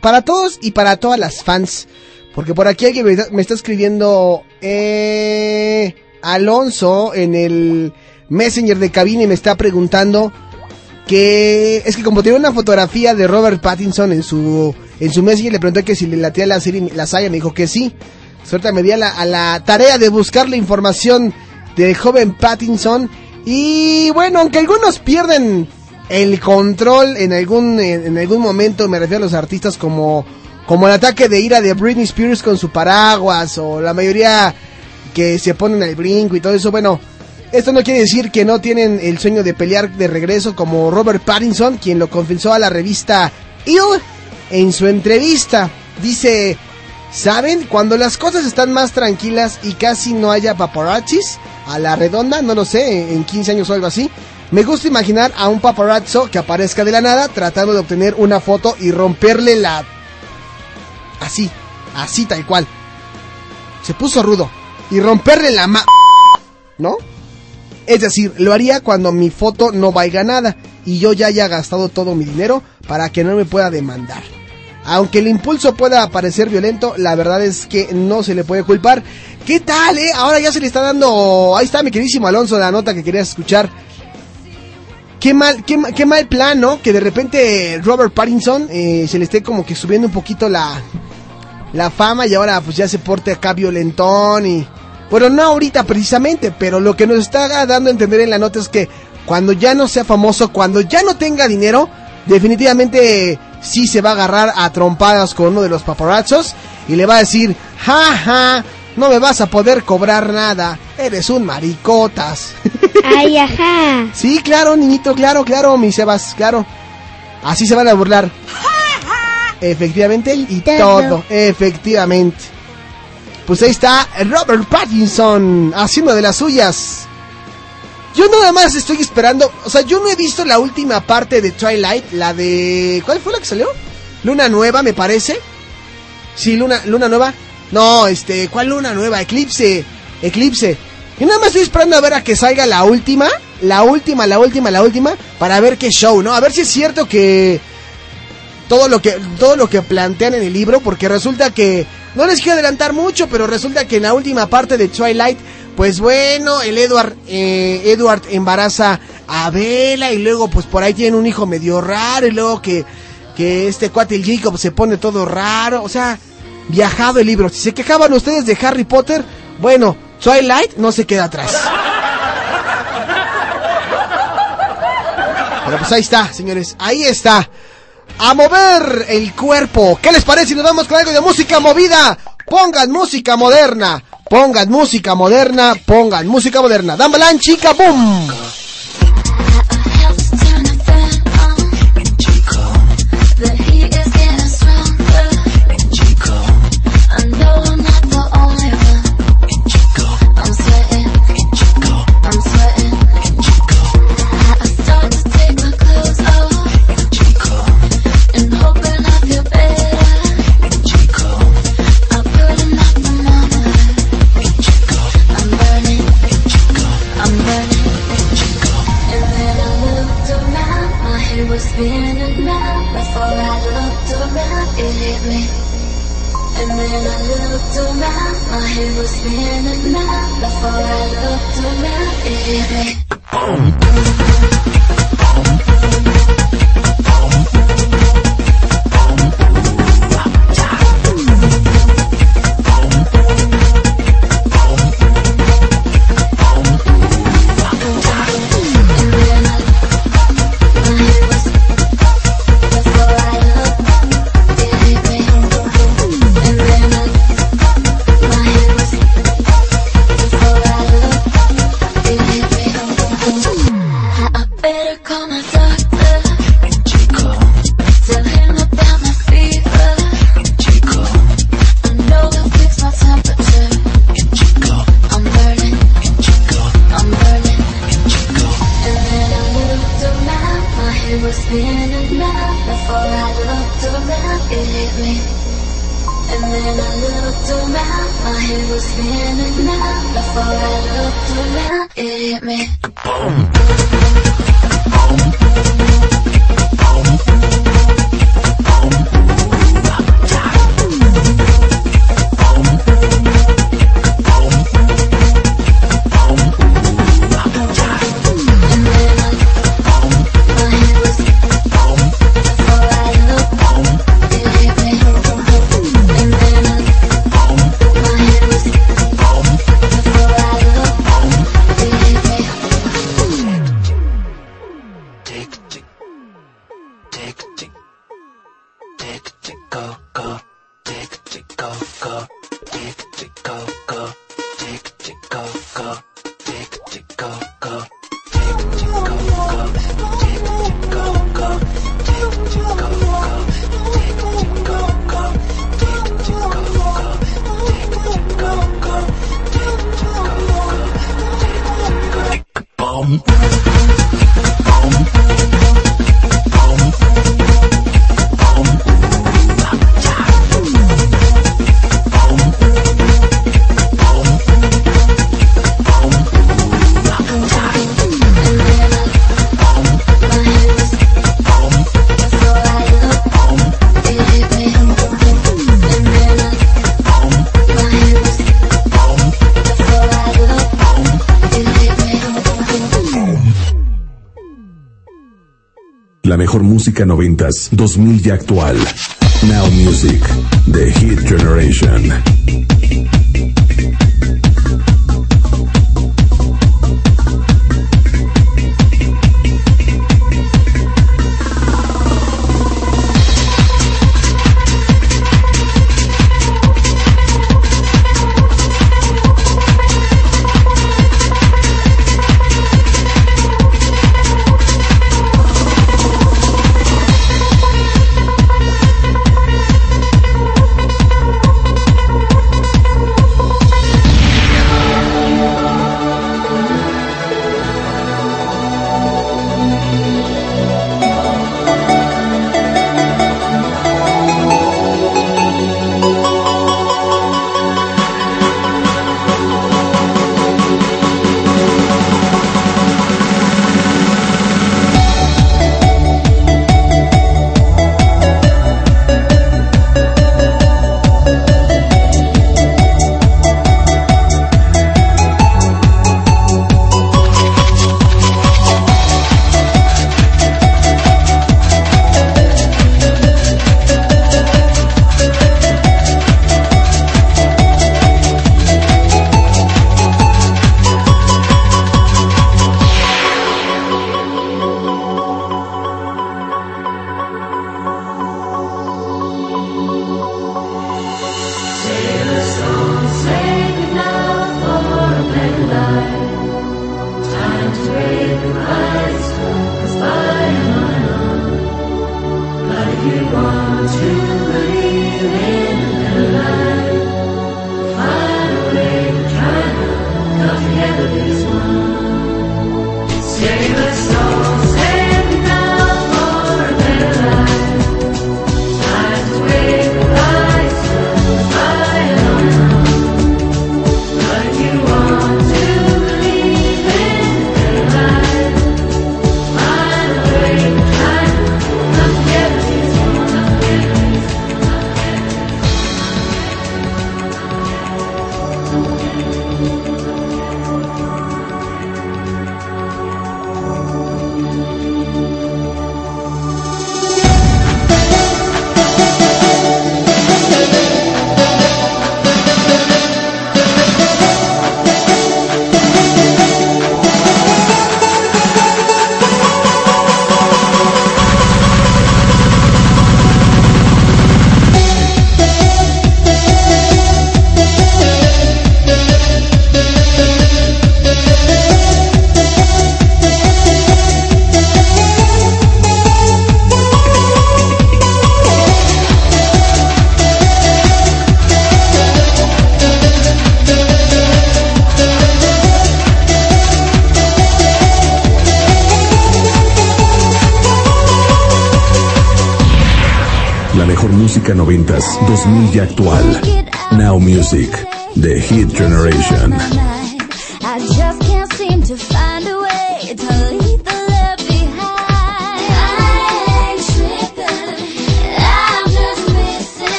para todos y para todas las fans porque por aquí alguien me está escribiendo eh, Alonso en el Messenger de cabina y me está preguntando que es que como tiene una fotografía de Robert Pattinson en su en su Messenger le pregunté que si le latía la serie la saya me dijo que sí. Suerte me di a la, a la tarea de buscar la información del joven Pattinson y bueno, aunque algunos pierden el control en algún en algún momento, me refiero a los artistas como como el ataque de ira de Britney Spears con su paraguas o la mayoría que se ponen al brinco y todo eso, bueno, esto no quiere decir que no tienen el sueño de pelear de regreso como Robert Pattinson, quien lo confesó a la revista Il en su entrevista. Dice, ¿saben? Cuando las cosas están más tranquilas y casi no haya paparazzis, a la redonda, no lo sé, en 15 años o algo así, me gusta imaginar a un paparazzo que aparezca de la nada tratando de obtener una foto y romperle la... Así, así tal cual. Se puso rudo. Y romperle la ma... ¿No? Es decir, lo haría cuando mi foto no valga nada y yo ya haya gastado todo mi dinero para que no me pueda demandar. Aunque el impulso pueda parecer violento, la verdad es que no se le puede culpar. ¿Qué tal, eh? Ahora ya se le está dando... Ahí está mi queridísimo Alonso, la nota que querías escuchar. Qué mal, qué, qué mal plan, ¿no? Que de repente Robert Pattinson eh, se le esté como que subiendo un poquito la, la fama y ahora pues ya se porte acá violentón y... Bueno, no ahorita precisamente, pero lo que nos está dando a entender en la nota es que cuando ya no sea famoso, cuando ya no tenga dinero, definitivamente sí se va a agarrar a trompadas con uno de los paparazzos y le va a decir, ja, ja, no me vas a poder cobrar nada, eres un maricotas. *laughs* Ay, ajá. Sí, claro, niñito, claro, claro, mi Sebas, claro. Así se van a burlar. *laughs* Efectivamente, y todo, efectivamente. Pues ahí está Robert Pattinson haciendo de las suyas. Yo nada más estoy esperando, o sea, yo no he visto la última parte de Twilight, la de... ¿Cuál fue la que salió? Luna Nueva, me parece. Sí, Luna, Luna Nueva. No, este, ¿cuál Luna Nueva? Eclipse, Eclipse. Yo nada más estoy esperando a ver a que salga la última, la última, la última, la última, para ver qué show, ¿no? A ver si es cierto que todo lo que todo lo que plantean en el libro, porque resulta que no les quiero adelantar mucho, pero resulta que en la última parte de Twilight, pues bueno, el Edward eh, Edward embaraza a Bella y luego pues por ahí tienen un hijo medio raro y luego que que este cuate el Jacob se pone todo raro, o sea, viajado el libro. Si se quejaban ustedes de Harry Potter, bueno, Twilight no se queda atrás. Pero pues ahí está, señores, ahí está. A mover el cuerpo. ¿Qué les parece si nos vamos con algo de música movida? Pongan música moderna. Pongan música moderna. Pongan música moderna. Dambalan, chica, boom. When I looked around, my head was spinning now Before I looked around, baby Boom. música noventas, 2000 y actual. Now Music, The Hit Generation.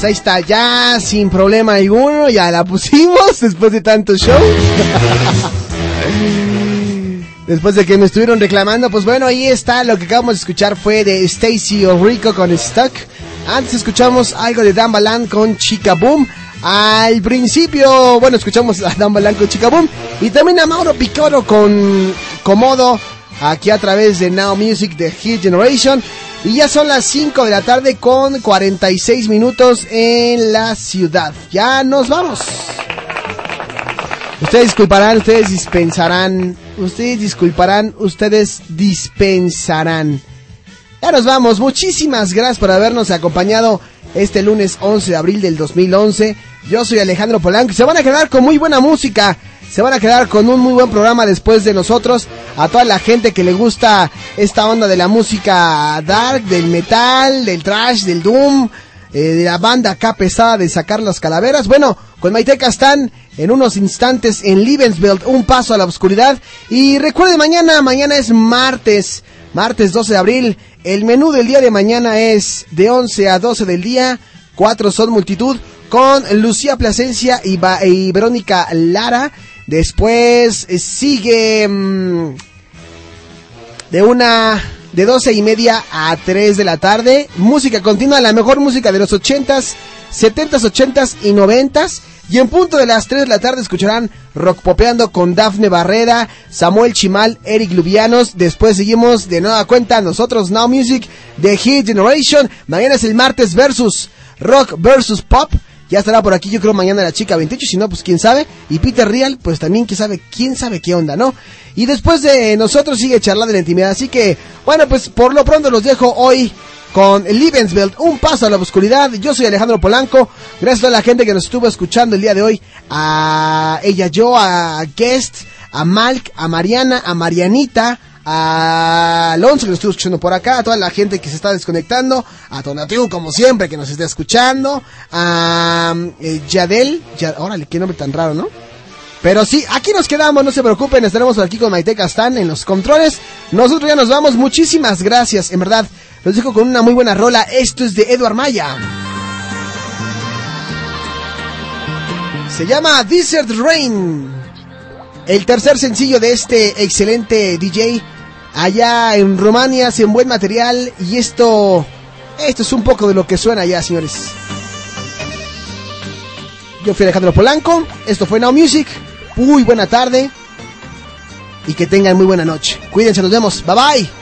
Pues ahí está, ya sin problema alguno, ya la pusimos *laughs* después de tantos shows. *laughs* después de que me estuvieron reclamando, pues bueno, ahí está, lo que acabamos de escuchar fue de Stacy O'Rico con Stuck. Antes escuchamos algo de Dan Balan con Chica Boom. Al principio, bueno, escuchamos a Dan Balan con Chica Boom. Y también a Mauro Picoro con Comodo, aquí a través de Now Music de Hit Generation. Y ya son las 5 de la tarde con 46 minutos en la ciudad. Ya nos vamos. Ustedes disculparán, ustedes dispensarán, ustedes disculparán, ustedes dispensarán. Ya nos vamos, muchísimas gracias por habernos acompañado este lunes 11 de abril del 2011. Yo soy Alejandro Polanco y se van a quedar con muy buena música. Se van a quedar con un muy buen programa después de nosotros. A toda la gente que le gusta esta onda de la música dark, del metal, del trash, del doom, eh, de la banda acá pesada de sacar las calaveras. Bueno, con Maite Castán en unos instantes en Liebensveld, un paso a la oscuridad. Y recuerde mañana, mañana es martes, martes 12 de abril. El menú del día de mañana es de 11 a 12 del día. Cuatro son multitud con Lucía Plasencia y, y Verónica Lara. Después eh, sigue mm, de una de 12 y media a 3 de la tarde. Música continua, la mejor música de los 80s, 70s, 80s y 90s. Y en punto de las 3 de la tarde escucharán Rock Popeando con Dafne Barrera, Samuel Chimal, Eric Lubianos. Después seguimos de nueva cuenta nosotros Now Music de Hit Generation. Mañana es el martes versus Rock versus Pop. Ya estará por aquí, yo creo, mañana la chica 28, si no, pues quién sabe. Y Peter Real, pues también quién sabe, quién sabe qué onda, ¿no? Y después de nosotros sigue charla de la intimidad. Así que, bueno, pues por lo pronto los dejo hoy con Lebenswelt, un paso a la oscuridad. Yo soy Alejandro Polanco. Gracias a la gente que nos estuvo escuchando el día de hoy. A ella, yo, a Guest, a Malk, a Mariana, a Marianita, a Alonso que nos estuvo escuchando por acá, a toda la gente que se está desconectando, a Tonatiu como siempre que nos está escuchando, a eh, Yadel, Ya- órale, qué nombre tan raro, ¿no? Pero sí, aquí nos quedamos, no se preocupen, estaremos aquí con Maite Castán en los controles. Nosotros ya nos vamos, muchísimas gracias, en verdad. Los dejo con una muy buena rola, esto es de Edward Maya. Se llama Desert Rain. El tercer sencillo de este excelente DJ allá en Rumania, hacen buen material y esto esto es un poco de lo que suena allá, señores. Yo fui Alejandro Polanco, esto fue Now Music. Muy buena tarde y que tengan muy buena noche. Cuídense, nos vemos. Bye bye.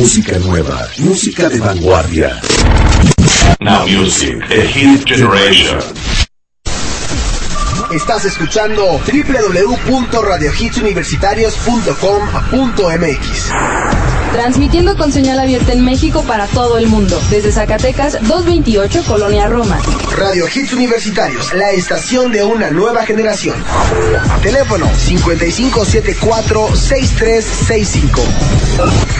Música nueva, música de vanguardia. Now Music, a hit generation. Estás escuchando www.radiohitsuniversitarios.com.mx Transmitiendo con señal abierta en México para todo el mundo. Desde Zacatecas 228, Colonia Roma. Radio Hits Universitarios, la estación de una nueva generación. Teléfono 5574-6365.